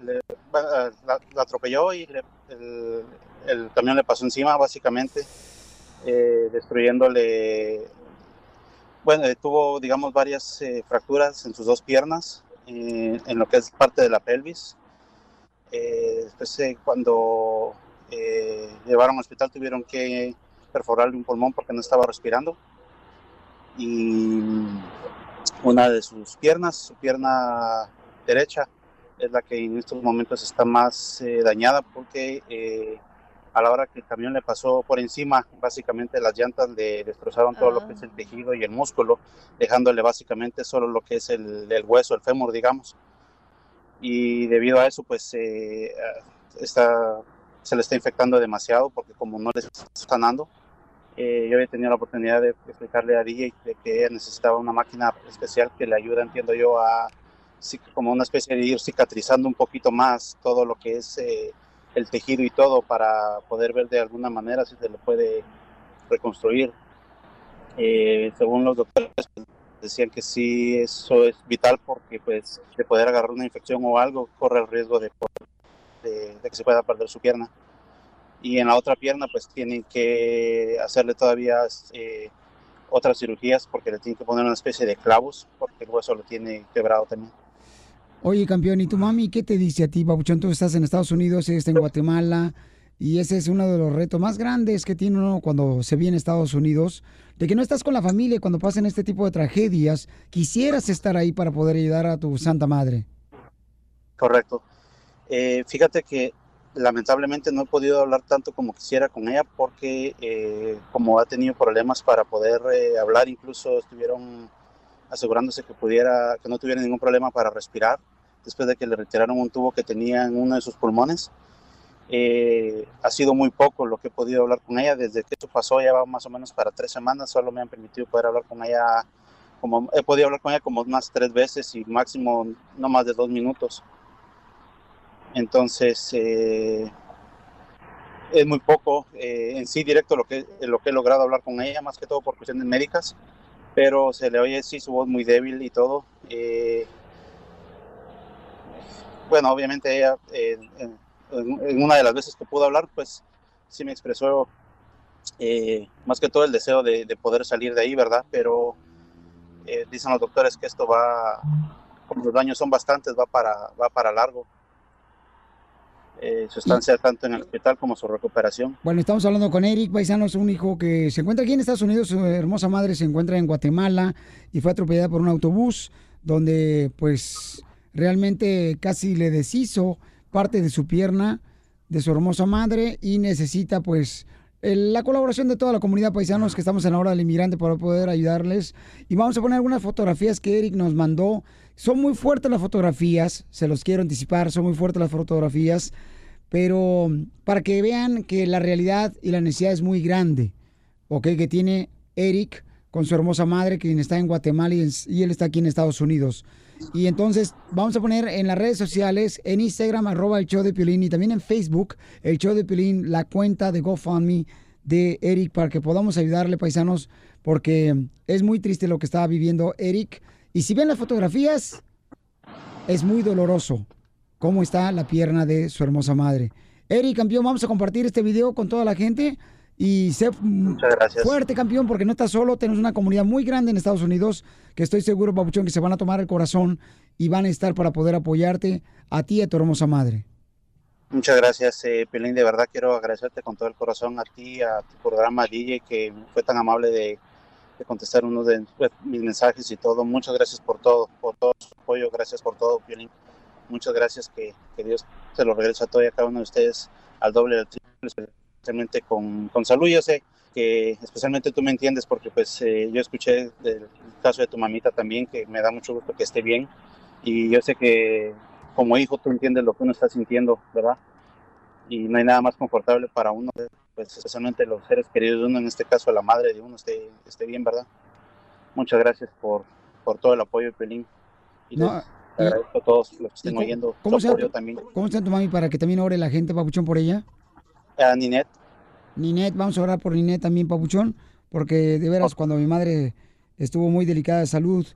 le- va- la, la atropelló y le- el, el camión le pasó encima, básicamente, eh, destruyéndole. Bueno, eh, tuvo, digamos, varias eh, fracturas en sus dos piernas, eh, en lo que es parte de la pelvis. Eh, después, eh, cuando eh, llevaron al hospital, tuvieron que perforarle un pulmón porque no estaba respirando. Y una de sus piernas, su pierna derecha, es la que en estos momentos está más dañada porque a la hora que el camión le pasó por encima, básicamente las llantas le destrozaron todo lo que es el tejido y el músculo, dejándole básicamente solo lo que es el, el hueso, el fémur, digamos. Y debido a eso, pues eh, está, se le está infectando demasiado porque como no le está sanando, eh, yo había tenido la oportunidad de explicarle a DJ de que necesitaba una máquina especial que le ayuda, entiendo yo, a como una especie de ir cicatrizando un poquito más todo lo que es eh, el tejido y todo para poder ver de alguna manera si se le puede reconstruir. Eh, según los doctores decían que sí, eso es vital porque pues de poder agarrar una infección o algo corre el riesgo de, de, de que se pueda perder su pierna. Y en la otra pierna pues tienen que hacerle todavía eh, otras cirugías porque le tienen que poner una especie de clavos porque el hueso lo tiene quebrado también. Oye, campeón, ¿y tu mami qué te dice a ti, Papuchón? Tú estás en Estados Unidos, ella está en Guatemala, y ese es uno de los retos más grandes que tiene uno cuando se viene a Estados Unidos, de que no estás con la familia cuando pasan este tipo de tragedias. Quisieras estar ahí para poder ayudar a tu santa madre. Correcto. Eh, fíjate que lamentablemente no he podido hablar tanto como quisiera con ella porque eh, como ha tenido problemas para poder eh, hablar, incluso estuvieron asegurándose que pudiera, que no tuviera ningún problema para respirar después de que le retiraron un tubo que tenía en uno de sus pulmones. Eh, ha sido muy poco lo que he podido hablar con ella desde que esto pasó, ya va más o menos para tres semanas, solo me han permitido poder hablar con ella, como he podido hablar con ella como unas tres veces y máximo no más de dos minutos. Entonces, eh, es muy poco eh, en sí directo lo que, lo que he logrado hablar con ella, más que todo por cuestiones médicas, pero se le oye sí su voz muy débil y todo. Bueno, obviamente ella, eh, en, en una de las veces que pudo hablar, pues sí me expresó eh, más que todo el deseo de, de, poder salir de ahí, ¿verdad? Pero eh, dicen los doctores que esto va, como los daños son bastantes, va para, va para largo. Eh, su estancia tanto en el hospital como su recuperación. Bueno, estamos hablando con Eric Paisanos, un hijo que se encuentra aquí en Estados Unidos, su hermosa madre se encuentra en Guatemala y fue atropellada por un autobús donde pues realmente casi le deshizo parte de su pierna de su hermosa madre y necesita pues la colaboración de toda la comunidad paisanos que estamos en la hora del inmigrante para poder ayudarles. Y vamos a poner algunas fotografías que Eric nos mandó. Son muy fuertes las fotografías, se los quiero anticipar, son muy fuertes las fotografías, pero para que vean que la realidad y la necesidad es muy grande, ¿ok? Que tiene Eric con su hermosa madre, quien está en Guatemala y él está aquí en Estados Unidos. Y entonces vamos a poner en las redes sociales, en Instagram, arroba el show de Piolín, y también en Facebook, el show de Piolín, la cuenta de GoFundMe de Eric, para que podamos ayudarle, paisanos, porque es muy triste lo que estaba viviendo Eric. Y si ven las fotografías, es muy doloroso cómo está la pierna de su hermosa madre. Eric, campeón, vamos a compartir este video con toda la gente. Y sé fuerte, campeón, porque no estás solo. Tenemos una comunidad muy grande en Estados Unidos que estoy seguro, Papuchón, que se van a tomar el corazón y van a estar para poder apoyarte a ti y a tu hermosa madre. Muchas gracias, eh, Pelín. De verdad quiero agradecerte con todo el corazón a ti, a tu programa DJ, que fue tan amable de, de contestar uno de pues, mis mensajes y todo. Muchas gracias por todo, por todo su apoyo. Gracias por todo, Pelín. Muchas gracias. Que, que Dios se lo regrese a todo y a cada uno de ustedes al doble del triple especialmente con, con salud. Yo sé que especialmente tú me entiendes porque pues eh, yo escuché del caso de tu mamita también, que me da mucho gusto que esté bien. Y yo sé que como hijo tú entiendes lo que uno está sintiendo, ¿verdad? Y no hay nada más confortable para uno, pues especialmente los seres queridos de uno, en este caso la madre de uno, esté, esté bien, ¿verdad? Muchas gracias por, por todo el apoyo, Pelín. Y No, les agradezco a todos los que estén ¿cómo- oyendo ¿Cómo su se, llama, apoyo tu- también. ¿Cómo llama tu mami para que también ore la gente, Papuchón, por ella? A Ninet, Ninet, vamos a orar por Ninet también, Papuchón, porque de veras cuando mi madre estuvo muy delicada de salud,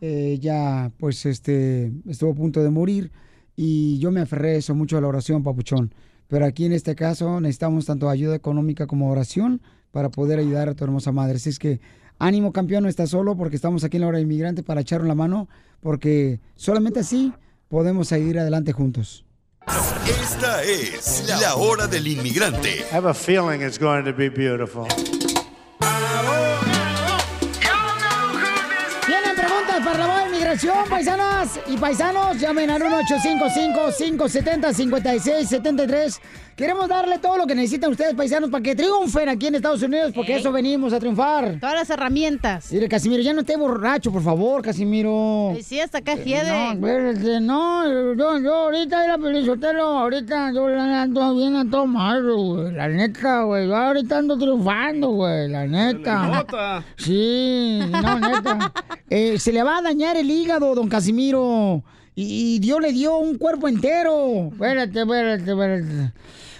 eh, ya pues este estuvo a punto de morir y yo me aferré eso mucho a la oración, Papuchón. Pero aquí en este caso necesitamos tanto ayuda económica como oración para poder ayudar a tu hermosa madre. Así es que ánimo campeón, no estás solo porque estamos aquí en la hora de inmigrante para echarle la mano, porque solamente así podemos seguir adelante juntos. Esta es la hora del inmigrante. I have a feeling it's going to be beautiful. ¿Tienen preguntas para la de inmigración, paisanas y paisanos. Llamen al 1-855-570-5673. Queremos darle todo lo que necesitan ustedes, paisanos, para que triunfen aquí en Estados Unidos, porque Ey. eso venimos a triunfar. Todas las herramientas. Mire, Casimiro, ya no esté borracho, por favor, Casimiro. Ay, sí, hasta acá No, hiede. espérate, no, yo, yo ahorita era Pelizotelo, ahorita yo la ando bien a todo malo, güey, la neta, güey, yo ahorita ando triunfando, güey, la neta. nota. Sí, no, neta. Eh, se le va a dañar el hígado, don Casimiro, y, y Dios le dio un cuerpo entero. Espérate, espérate, espérate.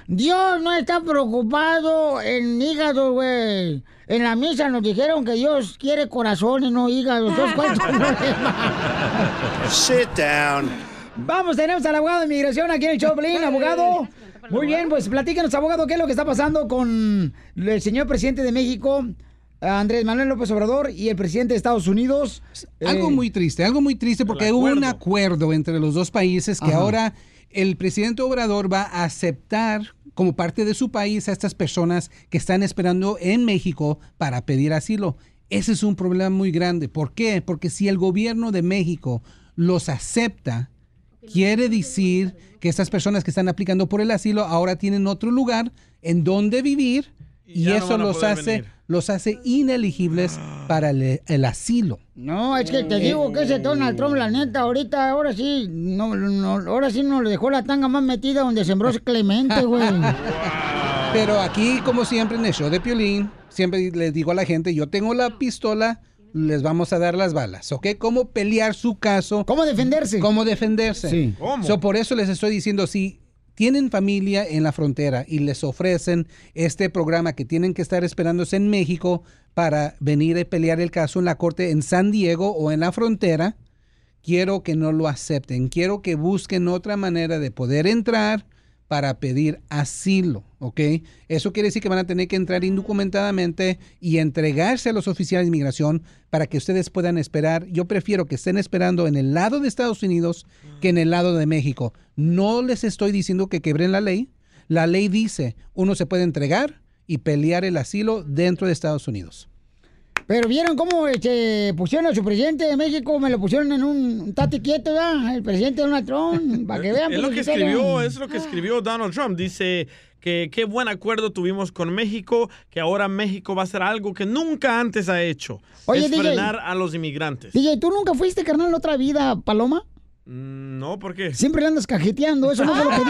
Dios no está preocupado en hígado, güey. En la misa nos dijeron que Dios quiere corazones, no hígados. Entonces, ¿cuál es tu problema? Sit down. Vamos, tenemos al abogado de inmigración aquí en el Choplin, abogado. Muy bien, pues platícanos, abogado, qué es lo que está pasando con el señor presidente de México, Andrés Manuel López Obrador, y el presidente de Estados Unidos. Algo Eh, muy triste, algo muy triste porque hubo un acuerdo entre los dos países que Ajá. ahora el presidente Obrador va a aceptar como parte de su país a estas personas que están esperando en México para pedir asilo. Ese es un problema muy grande. ¿Por qué? Porque si el gobierno de México los acepta, quiere decir que estas personas que están aplicando por el asilo ahora tienen otro lugar en donde vivir y, eso los hace venir. Los hace inelegibles para el, el asilo. No, es que te digo que ese Donald Trump, la neta, ahorita, ahora sí, no, no, ahora sí nos dejó la tanga más metida donde sembró ese Clemente, güey. Pero aquí, como siempre, en el show de Piolín, siempre les digo a la gente, yo tengo la pistola, les vamos a dar las balas, ¿ok? ¿Cómo pelear su caso? ¿Cómo defenderse? ¿Cómo defenderse? Sí. ¿Cómo? So, por eso les estoy diciendo, si tienen familia en la frontera y les ofrecen este programa que tienen que estar esperándose en México para venir a pelear el caso en la corte en San Diego o en la frontera, quiero que no lo acepten. Quiero que busquen otra manera de poder entrar para pedir asilo, ¿ok? Eso quiere decir que van a tener que entrar indocumentadamente y entregarse a los oficiales de inmigración para que ustedes puedan esperar. Yo prefiero que estén esperando en el lado de Estados Unidos que en el lado de México. No les estoy diciendo que quebren la ley. La ley dice, uno se puede entregar y pelear el asilo dentro de Estados Unidos. Pero vieron cómo este, pusieron a su presidente de México, me lo pusieron en un tate quieto, ¿verdad? El presidente Donald Trump, para que vean. Es lo que Felicitero. escribió, es lo que escribió Donald Trump. Dice que qué buen acuerdo tuvimos con México, que ahora México va a hacer algo que nunca antes ha hecho. Oye, es DJ. frenar a los inmigrantes. DJ, ¿tú nunca fuiste, carnal, en otra vida, Paloma? Mm, No, ¿por qué? Siempre le andas cajeteando, eso no fue lo que dijo.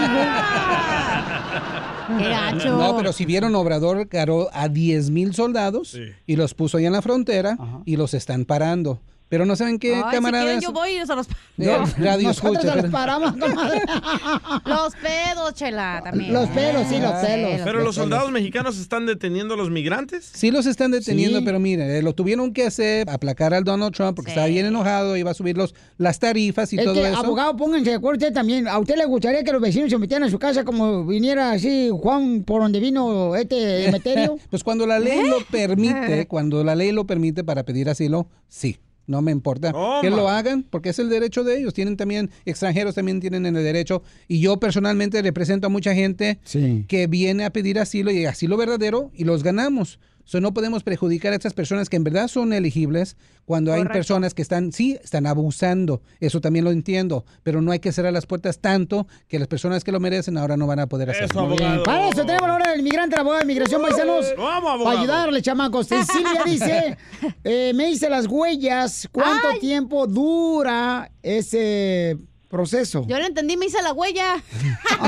No, pero si vieron, Obrador caró a 10 mil soldados y los puso ahí en la frontera y los están parando. Pero no saben qué, Ay, si camaradas. quieren yo voy y se los... Eh, radio escucha, se los pero- paramos, comadre. Los pedos, chela, también. Los pelos, sí, los pelos. Pero los soldados mexicanos están deteniendo a los migrantes. Sí los están deteniendo, Sí. pero mire, eh, lo tuvieron que hacer, aplacar al Donald Trump porque estaba bien enojado, iba a subir los, las tarifas y Es todo que, eso. abogado, pónganse de acuerdo usted también. ¿A usted le gustaría que los vecinos se metieran a su casa como viniera así Juan por donde vino este Emeterio? pues cuando la ley lo permite, cuando la ley lo permite para pedir asilo, sí. No me importa que lo hagan porque es el derecho de ellos. Tienen también, extranjeros también tienen el derecho. Y yo personalmente represento a mucha gente que viene a pedir asilo y asilo verdadero y los ganamos. So, no podemos perjudicar a estas personas que en verdad son elegibles cuando hay personas que están, sí, están abusando. Eso también lo entiendo. Pero no hay que cerrar las puertas tanto que las personas que lo merecen ahora no van a poder hacerlo. Muy bien. Para eso tenemos la hora del inmigrante, la abogada de inmigración, paisanos. Vamos, abogado. Para ayudarle, chamacos. Y Silvia dice, eh, me hice las huellas. ¿Cuánto tiempo dura ese proceso? Yo no entendí, me hice la huella.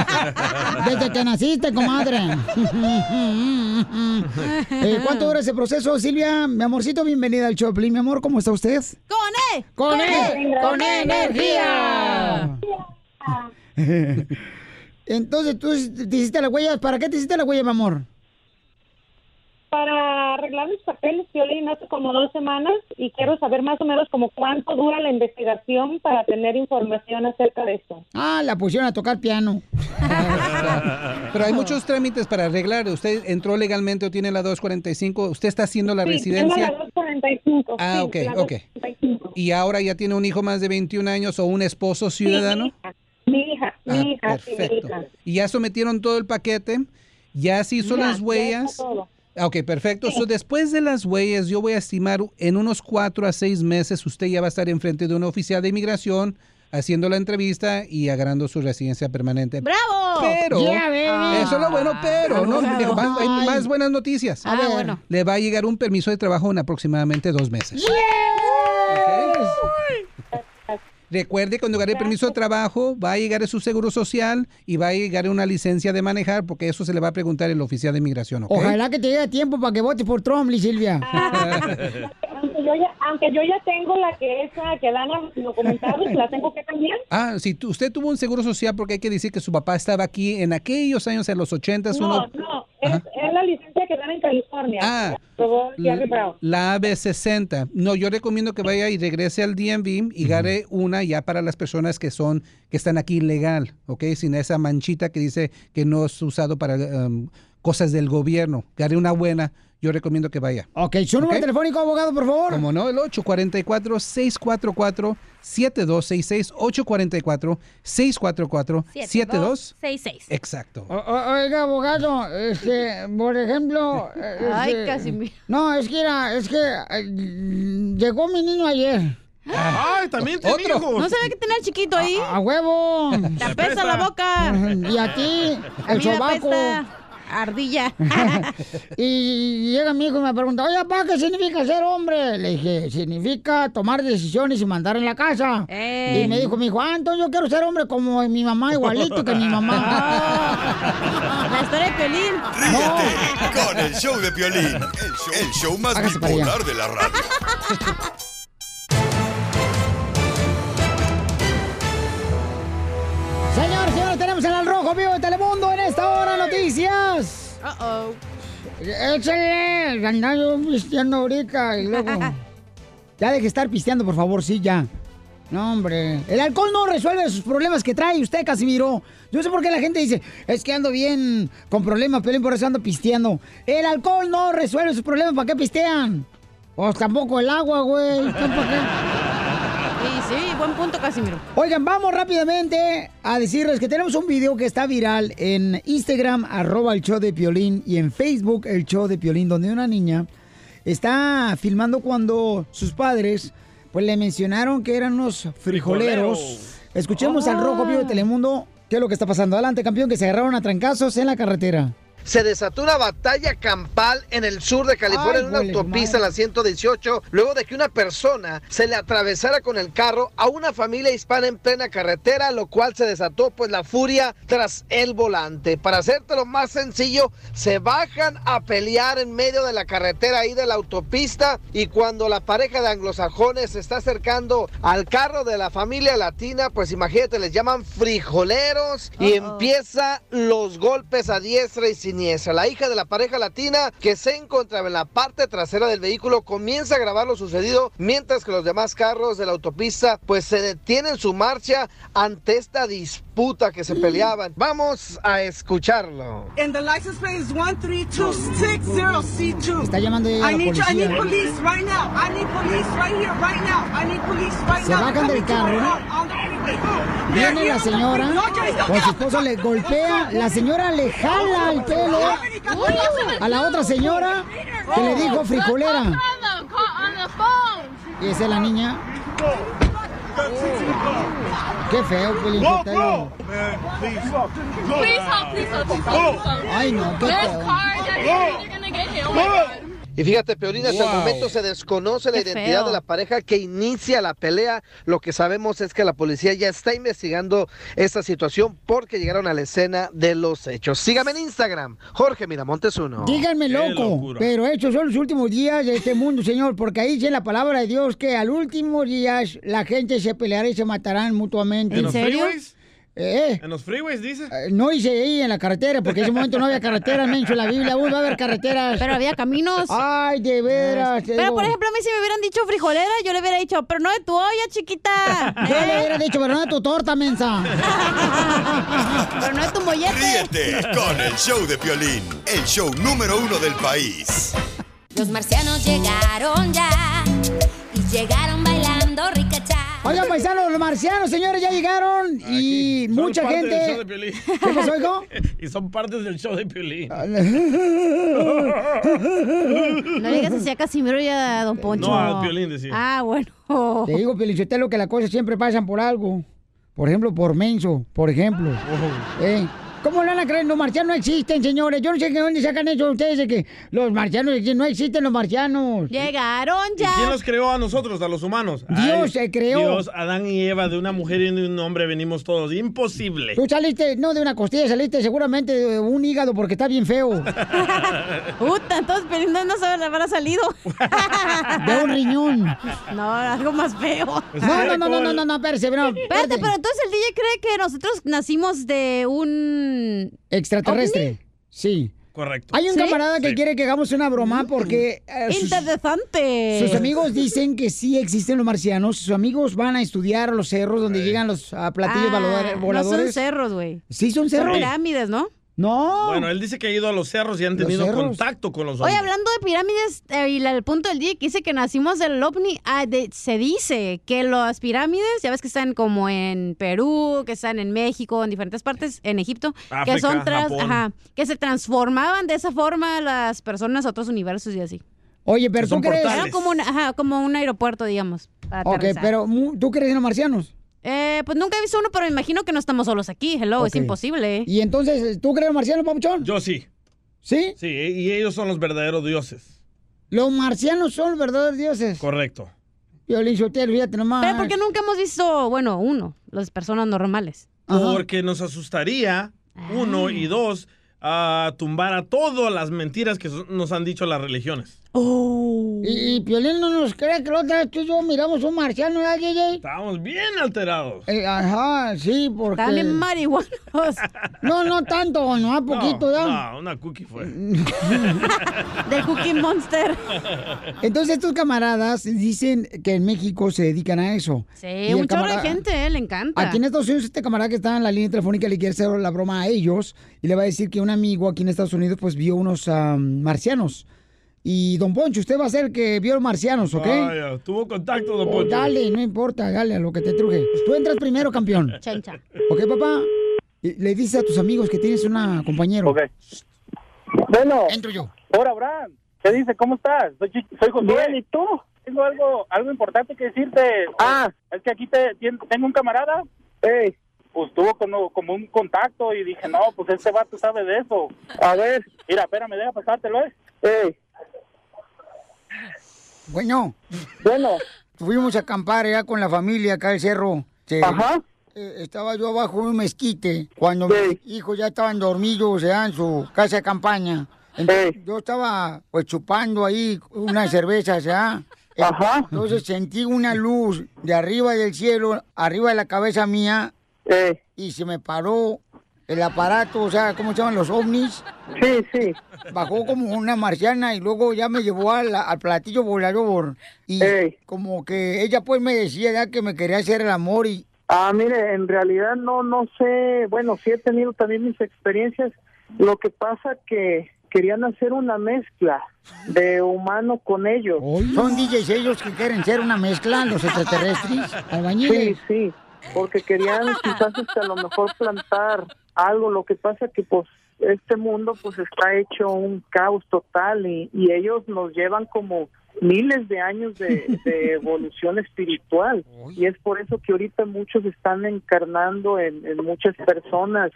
Desde que naciste, comadre. Eh, ¿Cuánto dura ese proceso, Silvia? Mi amorcito, bienvenida al Choplin. Mi amor, ¿cómo está usted? ¡Con E! ¡Con E! ¡Con E energía! Entonces, tú te hiciste las huellas. ¿Para qué te hiciste las huellas, mi amor? Para arreglar mis papeles, Violín, hace como dos semanas y quiero saber más o menos como cuánto dura la investigación para tener información acerca de esto. Ah, la pusieron a tocar piano. Pero hay muchos trámites para arreglar. Usted entró legalmente o tiene la 245. Usted está haciendo la Sí, residencia. tengo la 245. Ah, sí, ok, la ok. 245. Y ahora ya tiene un hijo más de 21 años o un esposo ciudadano. Mi hija, Ah, mi hija, sí, mi perfecto. hija. Y ya sometieron todo el paquete. Ya se hizo Ya, las ya huellas. está todo. Ok, perfecto. So, después de las huellas, yo voy a estimar en unos cuatro a seis meses usted ya va a estar enfrente de un oficial de inmigración haciendo la entrevista y agarrando su residencia permanente. ¡Bravo! Pero, Yeah, eso es lo bueno, pero, no, digo, más- hay Ay. más buenas noticias. A ver. Ah, bueno. Le va a llegar un permiso de trabajo en aproximadamente dos meses. Recuerde, cuando agarre el permiso de trabajo, va a llegar su seguro social y va a llegar una licencia de manejar, porque eso se le va a preguntar el oficial de inmigración. Ojalá que te llegue tiempo para que votes por Trump, Silvia. Aunque yo, ya, aunque yo ya tengo la que esa que dan los documentados, la tengo que cambiar. Ah, si tu- usted tuvo un seguro social, porque hay que decir que su papá estaba aquí en aquellos años, en los ochentas, No, uno... no, es, es la licencia que dan en California. Ah. La AB60. No, yo recomiendo que vaya y regrese al DMV y agarre una ya para las personas que son, que están aquí legal, ¿ok? Sin esa manchita que dice que no es usado para um, cosas del gobierno. Agarre una buena, yo recomiendo que vaya. Ok, su número telefónico, abogado, por favor. Como no, el 844-644-7266. 844-644-7266. 66. Exacto. O- oiga, abogado, este, por ejemplo... eh, Ay, este, Casimiro. No, es que era, es que eh, llegó mi niño ayer. Ay, también tiene hijos. No sabía que tenía el chiquito ahí. A, a huevo. Te apesta la boca. Y a ti, A el me sobaco. Ardilla. y llega mi hijo y me pregunta, oye, papá, ¿qué significa ser hombre? Le dije, significa tomar decisiones y mandar en la casa. Y me dijo, mi hijo, ah, entonces yo quiero ser hombre como mi mamá, igualito que mi mamá. La historia de Pelín. Ríete con el show de Piolín, el show, el show más Hágase bipolar de la radio. tenemos en el rojo vivo de Telemundo en esta hora noticias. Uh-oh. Échale, anda yo pisteando ahorita y luego... Ya deje de estar pisteando, por favor, sí, ya. No, hombre. El alcohol no resuelve sus problemas que trae usted, Casimiro. Yo sé por qué la gente dice, es que ando bien con problemas, pero por eso ando pisteando. El alcohol no resuelve sus problemas, ¿para qué pistean? Pues tampoco el agua, güey. ¿Tampoco buen punto, Casimiro. Oigan, vamos rápidamente a decirles que tenemos un video que está viral en Instagram, arroba el show de Piolín, y en Facebook, el show de Piolín, donde una niña está filmando cuando sus padres, pues le mencionaron que eran unos frijoleros. Frijoleros. Escuchemos al rojo vivo de Telemundo qué es lo que está pasando. Adelante, campeón, que se agarraron a trancazos en la carretera. Se desató una batalla campal en el sur de California, Ay, en una huele autopista, en la 118, luego de que una persona se le atravesara con el carro a una familia hispana en plena carretera, lo cual se desató pues la furia tras el volante. Para hacértelo más sencillo, se bajan a pelear en medio de la carretera ahí de la autopista y cuando la pareja de anglosajones se está acercando al carro de la familia latina, pues imagínate, les llaman frijoleros y empieza los golpes a diestra y siniestra. La hija de la pareja latina que se encontraba en la parte trasera del vehículo comienza a grabar lo sucedido mientras que los demás carros de la autopista pues se detienen su marcha ante esta disputa que se peleaban. Vamos a escucharlo. And the license plate is 13260C2. Está llamando ya a la I need, you- I need policía. police right now. I need police right here, right now. I need police right Se now. bajan del carro. Viene la señora, con su esposo le golpea, la señora le jala el pelo a la otra señora que le dijo frijolera. Y esa es la niña. Qué feo, Pelín. Sotelo. Ay, no, qué feo. Y fíjate, Peorina, hasta el Wow. momento se desconoce la Qué identidad feo. de la pareja que inicia la pelea. Lo que sabemos es que la policía ya está investigando esta situación porque llegaron a la escena de los hechos. Sígame en Instagram, Jorge Miramontes uno. Díganme loco, pero estos son los últimos días de este mundo, Señor, porque ahí dice la palabra de Dios que al último días la gente se peleará y se matarán mutuamente. ¿En los freeways? Eh, ¿En los freeways, dice? eh, no hice ahí en la carretera, porque en ese momento no había carretera, en la Biblia, uy, va a haber carreteras. Pero había caminos. Ay, de veras. te Pero, digo. por ejemplo, a mí si me hubieran dicho frijolera, yo le hubiera dicho, pero no de tu olla, chiquita. Yo le ¿Eh? hubiera dicho, pero no de tu torta, mensa. Pero no de tu mollete. Ríete con el show de Piolín, el show número uno del país. Los marcianos llegaron ya y llegaron bailando ricacha. Oigan, paisanos, los marcianos, señores, ya llegaron y Son mucha parte del show gente... de Piolín. ¿Qué pasó, hijo? y son partes del show de Piolín. No digas así a Casimiro y a Don Poncho. No, a Piolín decía. Ah, bueno. Te digo, Pelichotelo, que las cosas siempre pasan por algo. Por ejemplo, por menso, por ejemplo. Eh, ¿Cómo lo van a creer? Los marcianos no existen, señores. Yo no sé de dónde sacan eso ustedes de que los marcianos no existen los marcianos. Llegaron ¿Y quién los creó a nosotros, a los humanos? Dios se creó. Dios, Adán y Eva, de una mujer y de un hombre venimos todos. Imposible. Tú saliste, no de una costilla, saliste seguramente de un hígado porque está bien feo. Puta, entonces no, no sabe habrá salido. De un riñón. No, algo más feo. No, no, no, no, no, no, no, espérate, no, Espérate, pero entonces el DJ cree que nosotros nacimos de un... Extraterrestre. Sí. Correcto. Hay un ¿Sí? camarada que quiere que hagamos una broma porque eh, sus, Interesante. sus amigos dicen que sí existen los marcianos. Sus amigos van a estudiar a los cerros donde llegan los ah, platillos Ah, voladores- No voladores. son cerros, güey. Sí, son Son cerros. pirámides, ¿no? No. Bueno, él dice que ha ido a los cerros y han Los tenido cerros. contacto con los Oye, hombres. hablando de pirámides, eh, y la- el punto del día que dice que nacimos del ovni, ah, de- se dice que las pirámides, ya ves que están como en Perú, que están en México, en diferentes partes, en Egipto, que son tras- Japón. ajá, que se transformaban de esa forma las personas a otros universos y así. Oye, pero tú crees. Era como un, ajá, como un aeropuerto, digamos. para Ok, aterrizar. pero mu- ¿tú crees en los marcianos? Eh, pues nunca he visto uno, pero me imagino que no estamos solos aquí. Hello, es Ok. imposible. Y entonces, ¿tú crees marcianos, papuchón? Yo sí. ¿Sí? Sí, y ellos son los verdaderos dioses. Los marcianos son los verdaderos dioses. Correcto. Violín Sotelo, fíjate nomás. Pero ¿por qué nunca hemos visto, bueno, uno, las personas normales? Porque nos asustaría, uno, y dos, a tumbar a todas las mentiras que nos han dicho las religiones. Y, y Piolín no nos cree que la otra vez tú y yo miramos un marciano, ¿verdad, DJ? Estábamos bien alterados. Eh, ajá, sí, porque... También marihuanos. No, no tanto, no, a poquito, no, ¿verdad? no, una cookie fue. Del Cookie Monster. Entonces estos camaradas dicen que en México se dedican a eso. Sí, un chorro de camarada- gente, eh, le encanta. Aquí en Estados Unidos este camarada que está en la línea telefónica le quiere hacer la broma a ellos y le va a decir que un amigo aquí en Estados Unidos pues vio unos am, marcianos. Y don Poncho, usted va a ser el que vio los marcianos, ¿ok? Vaya, tuvo contacto, don Poncho. Dale, no importa, dale a lo que te truje. Tú entras primero, campeón. Chencha. ¿Ok, papá? Le dices a tus amigos que tienes una compañero. Ok. Bueno. Entro yo. Hola, Abraham. ¿Qué dice? ¿Cómo estás? Soy, soy Josué. Bien, ¿y tú? Tengo algo, algo importante que decirte. Ah. Es que aquí te, tengo un camarada. Pues tuvo como, como un contacto y dije, no, pues este vato sabe de eso. A ver. Mira, espérame, deja pasártelo, ¿eh? Bueno. Bueno. Fuimos a acampar ya con la familia acá al cerro. Sí. Ajá. Eh, estaba yo abajo de un mezquite cuando mis hijos ya estaban dormidos ya en su casa de campaña. Entonces, yo estaba pues chupando ahí unas cervezas ya. Ajá. Entonces sentí una luz de arriba del cielo, arriba de la cabeza mía. Y se me paró el aparato, o sea, ¿cómo se llaman los ovnis? Sí, sí. Bajó como una marciana y luego ya me llevó al, al platillo volador. Y como que ella pues me decía ya que me quería hacer el amor y... Ah, mire, en realidad no, no sé, bueno, sí he tenido también mis experiencias. Lo que pasa que querían hacer una mezcla de humano con ellos. Son DJs ellos que quieren ser una mezcla, los extraterrestres, albañiles. Sí, sí, porque querían quizás este, a lo mejor plantar algo. Lo que pasa que pues este mundo pues está hecho un caos total y, y ellos nos llevan como miles de años de, de evolución espiritual. Y es por eso que ahorita muchos están encarnando en, en muchas personas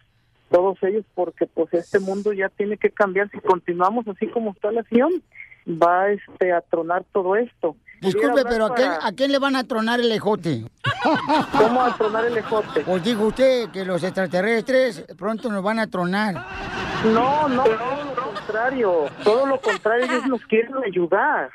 todos ellos porque pues este mundo ya tiene que cambiar si continuamos así como está la acción. Va este a tronar todo esto Disculpe, pero ¿a quién, ¿a quién le van a tronar el ejote? ¿Cómo a tronar el ejote? Pues dijo usted que los extraterrestres pronto nos van a tronar. No, no, todo lo contrario, todo lo contrario, ellos nos quieren ayudar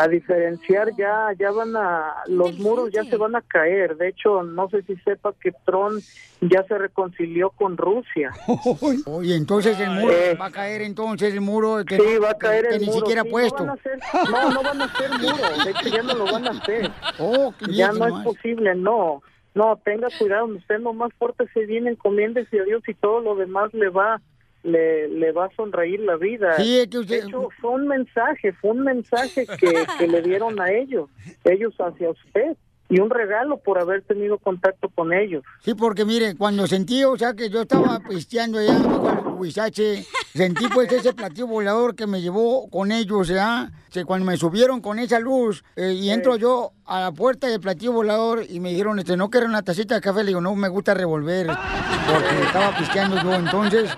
a diferenciar ya, ya van a, los muros ya se van a caer, de hecho, no sé si sepa que Trump ya se reconcilió con Rusia. Oye, entonces el muro Eh. va a caer entonces el muro que, Sí, va a caer que el ni muro, siquiera sí, puesto. No, van a hacer, no, no van a hacer muro, de hecho ya no lo van a hacer. Oh, qué ya no es posible, no. No, tenga cuidado, usted nomás fuerte viene, encomiéndese a Dios y todo lo demás le va le, le va a sonreír la vida. Sí, es que usted- De hecho, fue un mensaje, fue un mensaje que, que le dieron a ellos, ellos hacia usted. Y un regalo por haber tenido contacto con ellos. Sí, porque mire, cuando sentí, o sea, que yo estaba pisteando allá el huizache, sentí pues ese platillo volador que me llevó con ellos, ¿ya? Que cuando me subieron con esa luz eh, y entro yo a la puerta del platillo volador y me dijeron, este, ¿no quiero una tacita de café? Le digo, no, me gusta revolver, porque estaba pisteando yo, entonces...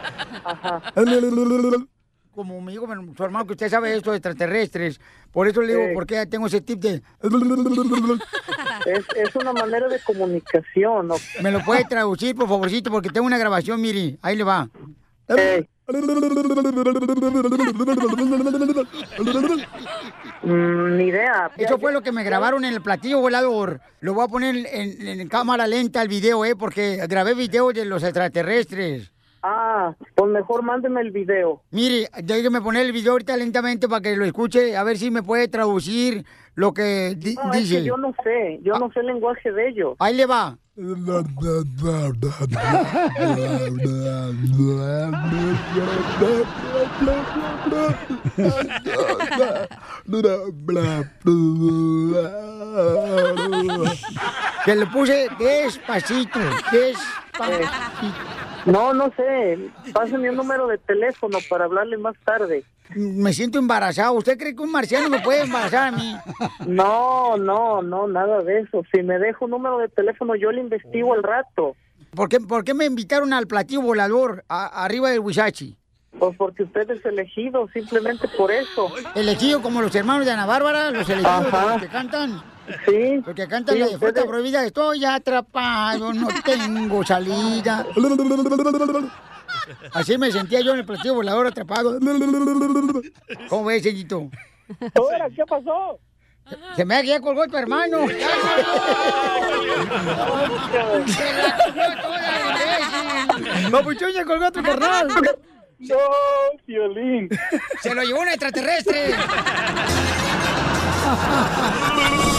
Como me dijo su hermano que usted sabe esto de extraterrestres, por eso le digo, Sí. ¿por qué tengo ese tip de... Es, es una manera de comunicación. ¿no? ¿Me lo puede traducir, por favorcito? Porque tengo una grabación, mire, ahí le va. Mm, ni idea. Eso fue lo que me grabaron en el platillo volador. Lo voy a poner en, en cámara lenta el video, ¿eh? Porque grabé video de los extraterrestres. Ah, pues mejor mándeme el video. Mire, déjeme poner el video ahorita lentamente para que lo escuche, a ver si me puede traducir lo que di- No, es dice. que yo no sé, yo no sé el lenguaje de ellos. Ahí le va. Que le puse despacito, despacito. No, no sé. Pásame un número de teléfono para hablarle más tarde. Me siento embarazado. ¿Usted cree que un marciano me puede embarazar a mí? No, no, no, nada de eso. Si me dejo un número de teléfono, yo le investigo al rato. ¿Por qué, por qué me invitaron al platillo volador a- arriba del Huizachi? Pues porque usted es elegido, simplemente por eso. Elegido como los hermanos de Ana Bárbara, los elegidos Ajá. los que cantan. Sí. Los que cantan Sí, la de fruta prohibida. Estoy atrapado, no tengo salida. Así me sentía yo en el platillo volador atrapado. ¿Cómo ves, señorito? Ahora, ¿qué pasó? Se me ha ya colgó tu hermano. Papuchón, ya colgó a tu carnal. No, violín. Se lo llevó un extraterrestre.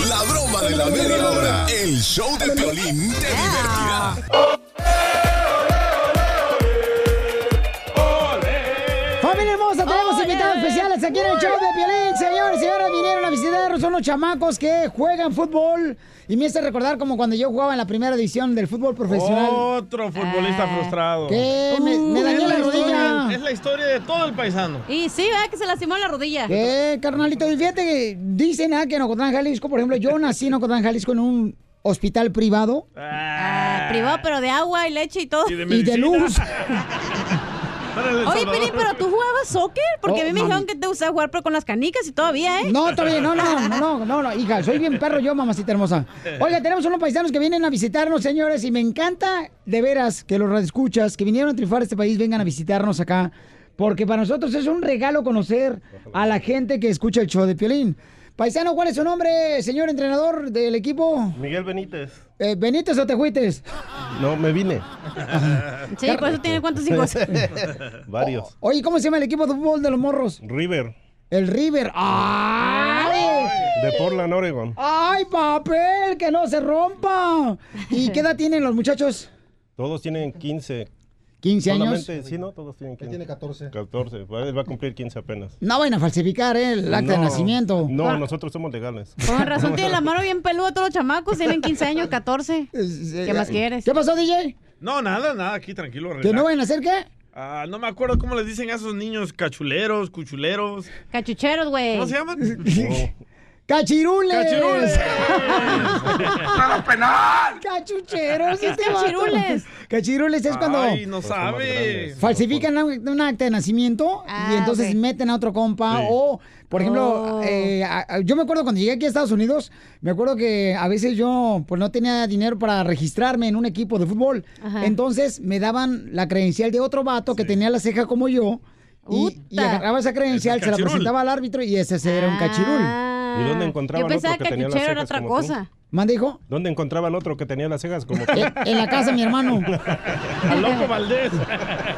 La broma de la media hora. El show de Piolín te divertirá. Familia hermosa, tenemos invitados especiales aquí en el show de Piolín. Señores, señoras, vinieron a visitarnos. Son los chamacos que juegan fútbol. Y me hace recordar como cuando yo jugaba en la primera división del fútbol profesional. Otro futbolista frustrado. ¿Qué? Me- me dañó Es la rodilla. Es la historia de todo el paisano. Y sí, ¿verdad? Que se lastimó la rodilla. ¿Qué, carnalito? Y fíjate que dicen ah, que en Ocotlán, Jalisco, por ejemplo, yo nací en Ocotlán, Jalisco en un hospital privado. Ah, privado, pero de agua y leche y todo. Y de Y de luz. Oye, Pili, pero tú jugabas soccer porque a mí me Oh, dijeron que te gustaba jugar pero con las canicas y todavía, ¿eh? No, todavía no, no, no, no, no, hija, soy bien perro yo, mamacita hermosa. Oiga, tenemos unos paisanos que vienen a visitarnos, señores, y me encanta de veras que los radioescuchas que vinieron a triunfar a este país vengan a visitarnos acá, porque para nosotros es un regalo conocer a la gente que escucha el show de Piolín. Paisano, ¿cuál es su nombre, señor entrenador del equipo? Miguel Benítez. Eh, ¿Benítez o Tejuites? No, me vine. Sí, por eso tiene cuántos hijos. Varios. Oye, ¿cómo se llama el equipo de fútbol de los morros? River, El River. ¡Ay! de Portland, Oregon. ¡Ay, papel! ¡Que no se rompa! ¿Y qué edad tienen los muchachos? Todos tienen 15. 15 años. Solamente, sí, ¿no? Todos tienen 15. tiene 14. 14. Va va a cumplir 15 apenas. No vayan a falsificar eh, el acta de nacimiento. No, nosotros somos legales. Con razón tiene la mano bien peluda todos los chamacos, tienen 15 años, 14. ¿Qué más quieres? ¿Qué pasó, DJ? No, nada, nada, aquí tranquilo. ¿Que relax. no vayan a hacer qué? Ah, no me acuerdo cómo les dicen a esos niños cachuleros, cuchuleros. Cachucheros, güey. ¿Cómo se llaman? ¡Cachirules! ¡Cachirules! penal! ¡Cachucheros! ¿Qué es vato. cachirules? Cachirules es cuando Ay, no sabe. falsifican un, acta de nacimiento y Ah, entonces meten a otro compa Sí. o, por ejemplo, Oh. eh, yo me acuerdo cuando llegué aquí a Estados Unidos, me acuerdo que a veces yo pues no tenía dinero para registrarme en un equipo de fútbol. Ajá. Entonces me daban la credencial de otro vato que tenía la ceja como yo. Y, y agarraba esa credencial, Es se la presentaba al árbitro y ese ese era un cachirul. ¿Y dónde encontraban Ah, Yo pensaba otro que que tenía las cachuchero era otra como tú? cosa. ¿Mande, hijo? ¿Dónde encontraban otro que tenía las cejas como tú? En, en la casa, mi hermano. Al loco Valdés.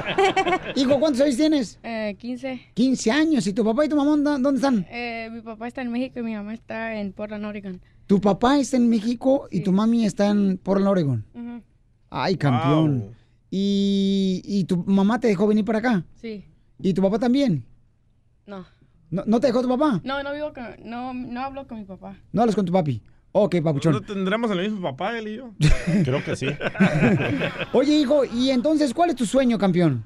Hijo, ¿cuántos años tienes? Eh, 15. 15 años. ¿Y tu papá y tu mamá dónde están? Eh, mi papá está en México y mi mamá está en Portland, Oregon. Tu papá está en México y tu mami está en Portland, Oregon. Ujú. Ay, campeón. ¿Y, ¿Y tu mamá te dejó venir para acá? Sí. ¿Y tu papá también? No. ¿No, no te dejó tu papá? No, no vivo con... No, no hablo con mi papá. No hablas con tu papi. Ok, papuchón. ¿No tendremos el mismo papá, él y yo? Creo que sí. Oye, hijo, y entonces, ¿cuál es tu sueño, campeón?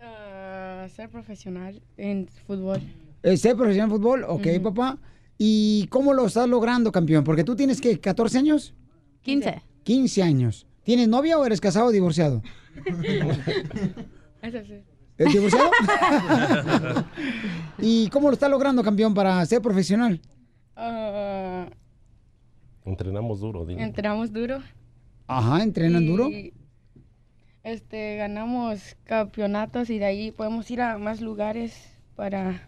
Ah, ser profesional en fútbol. Eh, ¿Ser profesional en fútbol? Ok, papá. ¿Y cómo lo estás logrando, campeón? Porque tú tienes, que 14 años? 15. 15 años. ¿Tienes novia o eres casado o divorciado? Eso sí. ¿Es divorciado? ¿Y cómo lo estás logrando, campeón, para ser profesional? Ah, Entrenamos duro, dile. entramos duro. Ajá, ¿entrenan y, duro? Este, ganamos campeonatos y de ahí podemos ir a más lugares para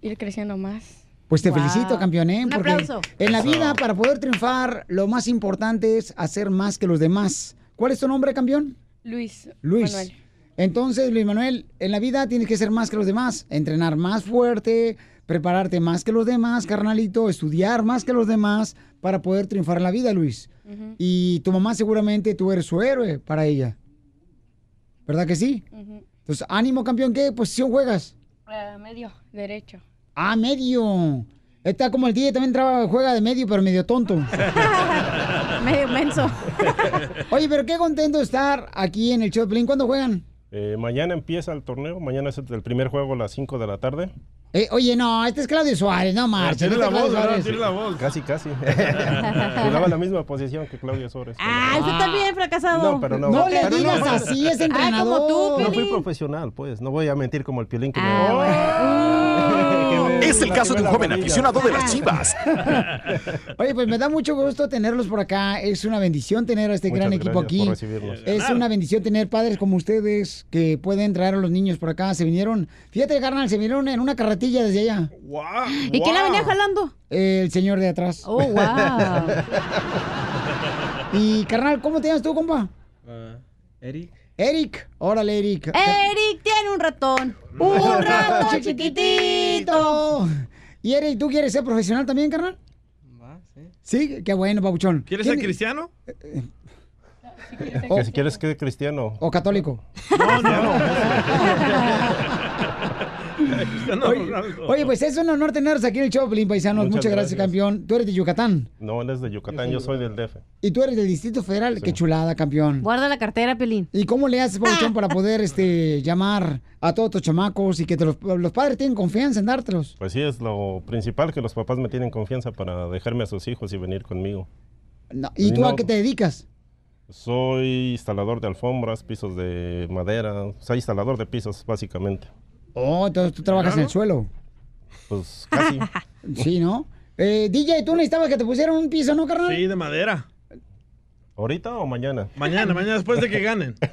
ir creciendo más. Pues te Wow. felicito, campeón, ¿eh? Un Porque aplauso. en la vida, para poder triunfar, lo más importante es hacer más que los demás. ¿Cuál es tu nombre, campeón? Luis. Luis. Manuel. Entonces, Luis Manuel, en la vida tienes que ser más que los demás, entrenar más fuerte, prepararte más que los demás, carnalito, estudiar más que los demás para poder triunfar en la vida, Luis. Y tu mamá seguramente tú eres su héroe para ella. ¿Verdad que sí? Entonces, ánimo, campeón, ¿qué posición juegas? Ah, medio, derecho. Ah, medio. Está como el día también traba- juega de medio, pero medio tonto. medio menso. Oye, pero qué contento estar aquí en el show de Pelín. ¿Cuándo juegan? Eh, mañana empieza el torneo. Mañana es el primer juego a las 5 de la tarde. Eh, oye, no, este es Claudio Suárez, no marches. tiene este la voz. Tiene la voz. Casi, casi. Jugaba la misma posición que Claudio Suárez. Ah, usted también fracasado. No, pero no. No le pero digas no. así, es entrenador. como tú, No fui profesional, pues. No voy a mentir como el piolín que me... Es el caso de un joven aficionado de las Chivas. Oye, pues me da mucho gusto tenerlos por acá. Es una bendición tener a este Muchas gran equipo aquí. Es una bendición tener padres como ustedes que pueden traer a los niños por acá. Se vinieron, fíjate, carnal, se vinieron en una carretilla desde allá. ¿Y quién la venía jalando? El señor de atrás. Oh, wow. y carnal, ¿cómo te llamas tú, compa? Eric. Eric. Órale, Eric. Eric tiene un ratón. Un rato chiquitito. Y Eric, ¿tú quieres ser profesional también, carnal? sí. qué bueno, papuchón. ¿Quieres ser cristiano? Que si quieres que cristiano. ¿O católico? No, no. Oye, oye, pues es un honor tenerlos aquí en el show, Pelín Paisanos. Muchas, Muchas gracias, gracias. campeón. Tú eres de Yucatán. No, él es de Yucatán, yo soy del DF. Y tú eres del Distrito Federal. Qué chulada, campeón. Guarda la cartera, Pelín. ¿Y cómo le haces, Pabuchón, para poder este, llamar a todos tus chamacos y que te los, los padres tienen confianza en dártelos? Pues sí, es lo principal que los papás me tienen confianza para dejarme a sus hijos y venir conmigo. No, ¿Y tú No, a qué te dedicas? Soy instalador de alfombras, pisos de madera, soy instalador de pisos, básicamente. Oh, entonces tú trabajas en el suelo. Pues casi. Sí, ¿no? Eh, DJ, tú necesitabas que te pusieran un piso, ¿no, carnal? Sí, de madera. ¿Ahorita o mañana? Mañana, mañana después de que ganen.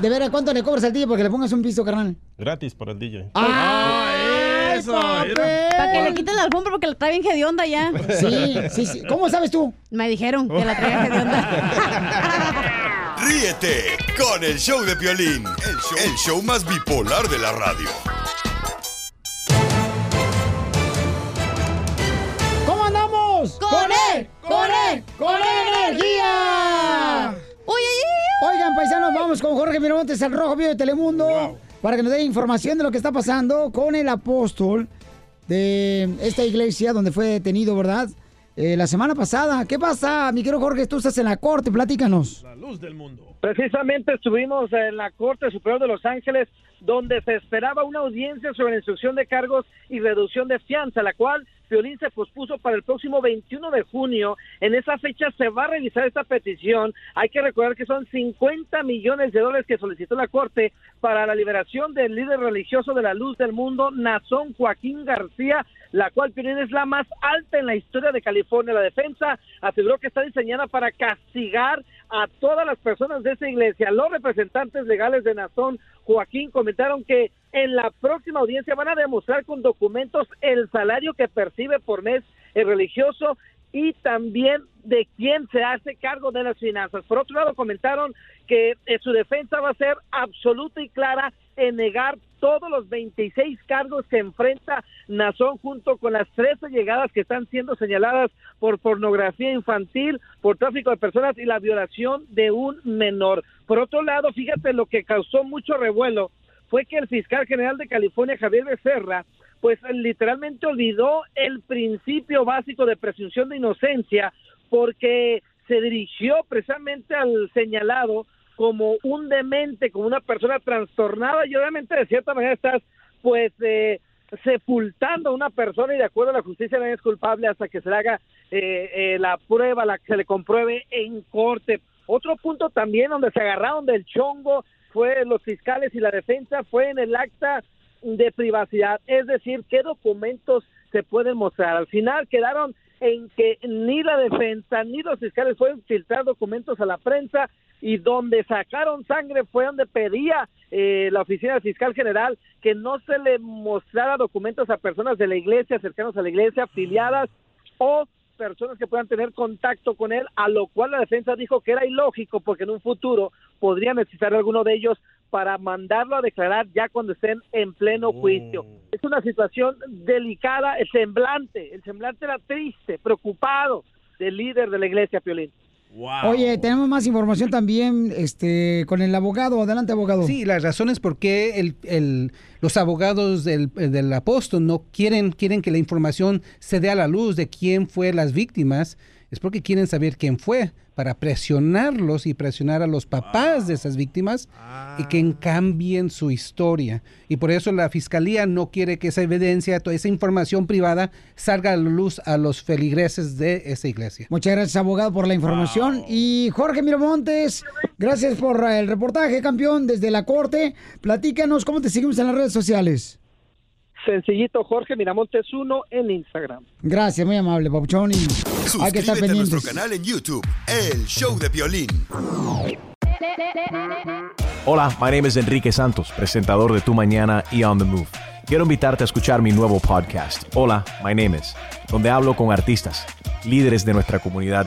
De veras, ¿cuánto le cobras al DJ porque le pongas un piso, carnal? Gratis para el DJ. ¡Ay, eso! Para que le quiten la alfombra porque la trae bien hedionda ya. Sí, sí, sí. ¿Cómo sabes tú? Me dijeron que la traía hedionda. Ríete con el show de Piolín, el show, el show más bipolar de la radio. ¿Cómo andamos? ¡Con él! ¡Con él! ¡Con energía! Oigan, paisanos, vamos con Jorge Miramontes, el Rojo Vivo de Telemundo, para que nos dé información de lo que está pasando con el apóstol de esta iglesia donde fue detenido, ¿verdad? Eh, la semana pasada. ¿Qué pasa, mi querido Jorge? Tú estás en la corte, platícanos. La luz del mundo. Precisamente estuvimos en la Corte Superior de Los Ángeles, donde se esperaba una audiencia sobre la instrucción de cargos y reducción de fianza, la cual Violín se pospuso para el próximo 21 de junio. En esa fecha se va a revisar esta petición. Hay que recordar que son 50 millones de dólares que solicitó la Corte para la liberación del líder religioso de la luz del mundo, Nazón Joaquín García, la cual Piolín es la más alta en la historia de California. La defensa aseguró que está diseñada para castigar a todas las personas de esa iglesia. Los representantes legales de Nazón Joaquín comentaron que en la próxima audiencia van a demostrar con documentos el salario que percibe por mes el religioso y también de quién se hace cargo de las finanzas. Por otro lado, comentaron que eh, su defensa va a ser absoluta y clara en negar todos los 26 cargos que enfrenta Nazón junto con las 13 llegadas que están siendo señaladas por pornografía infantil, por tráfico de personas y la violación de un menor. Por otro lado, fíjate lo que causó mucho revuelo fue que el fiscal general de California, Javier Becerra, pues literalmente olvidó el principio básico de presunción de inocencia porque se dirigió precisamente al señalado como un demente, como una persona trastornada y obviamente de cierta manera estás pues eh, sepultando a una persona y de acuerdo a la justicia no es culpable hasta que se le haga eh, eh, la prueba, la que se le compruebe en corte. Otro punto también donde se agarraron del chongo fue los fiscales y la defensa fue en el acta de privacidad, es decir, qué documentos se pueden mostrar. Al final quedaron en que ni la defensa ni los fiscales pueden filtrar documentos a la prensa y donde sacaron sangre fue donde pedía eh, la oficina del fiscal general que no se le mostrara documentos a personas de la iglesia, cercanos a la iglesia, afiliadas o personas que puedan tener contacto con él, a lo cual la defensa dijo que era ilógico porque en un futuro podría necesitar alguno de ellos para mandarlo a declarar ya cuando estén en pleno juicio. Es una situación delicada, el semblante, el semblante era triste, preocupado del líder de la iglesia, Piolín. Oye, tenemos más información también este, con el abogado. Adelante, abogado. Sí, las razones por qué el, el- los abogados del, del apóstol no quieren, quieren que la información se dé a la luz de quién fue las víctimas es porque quieren saber quién fue para presionarlos y presionar a los papás de esas víctimas y que cambien su historia. Y por eso la fiscalía no quiere que esa evidencia, toda esa información privada salga a la luz a los feligreses de esa iglesia. Muchas gracias, abogado, por la información. Y Jorge Miramontes, gracias por eh, el reportaje, campeón, desde la corte. Platícanos cómo te seguimos en las redes sociales. Sencillito, Jorge Miramontes 1 en Instagram. Gracias, muy amable, Papuchón. Y hay que estar Suscríbete a nuestro pendientes. canal en YouTube, El Show de Violín. Hola, my name is Enrique Santos, presentador de Tu Mañana y On the Move. Quiero invitarte a escuchar mi nuevo podcast, Hola, my name is, donde hablo con artistas, líderes de nuestra comunidad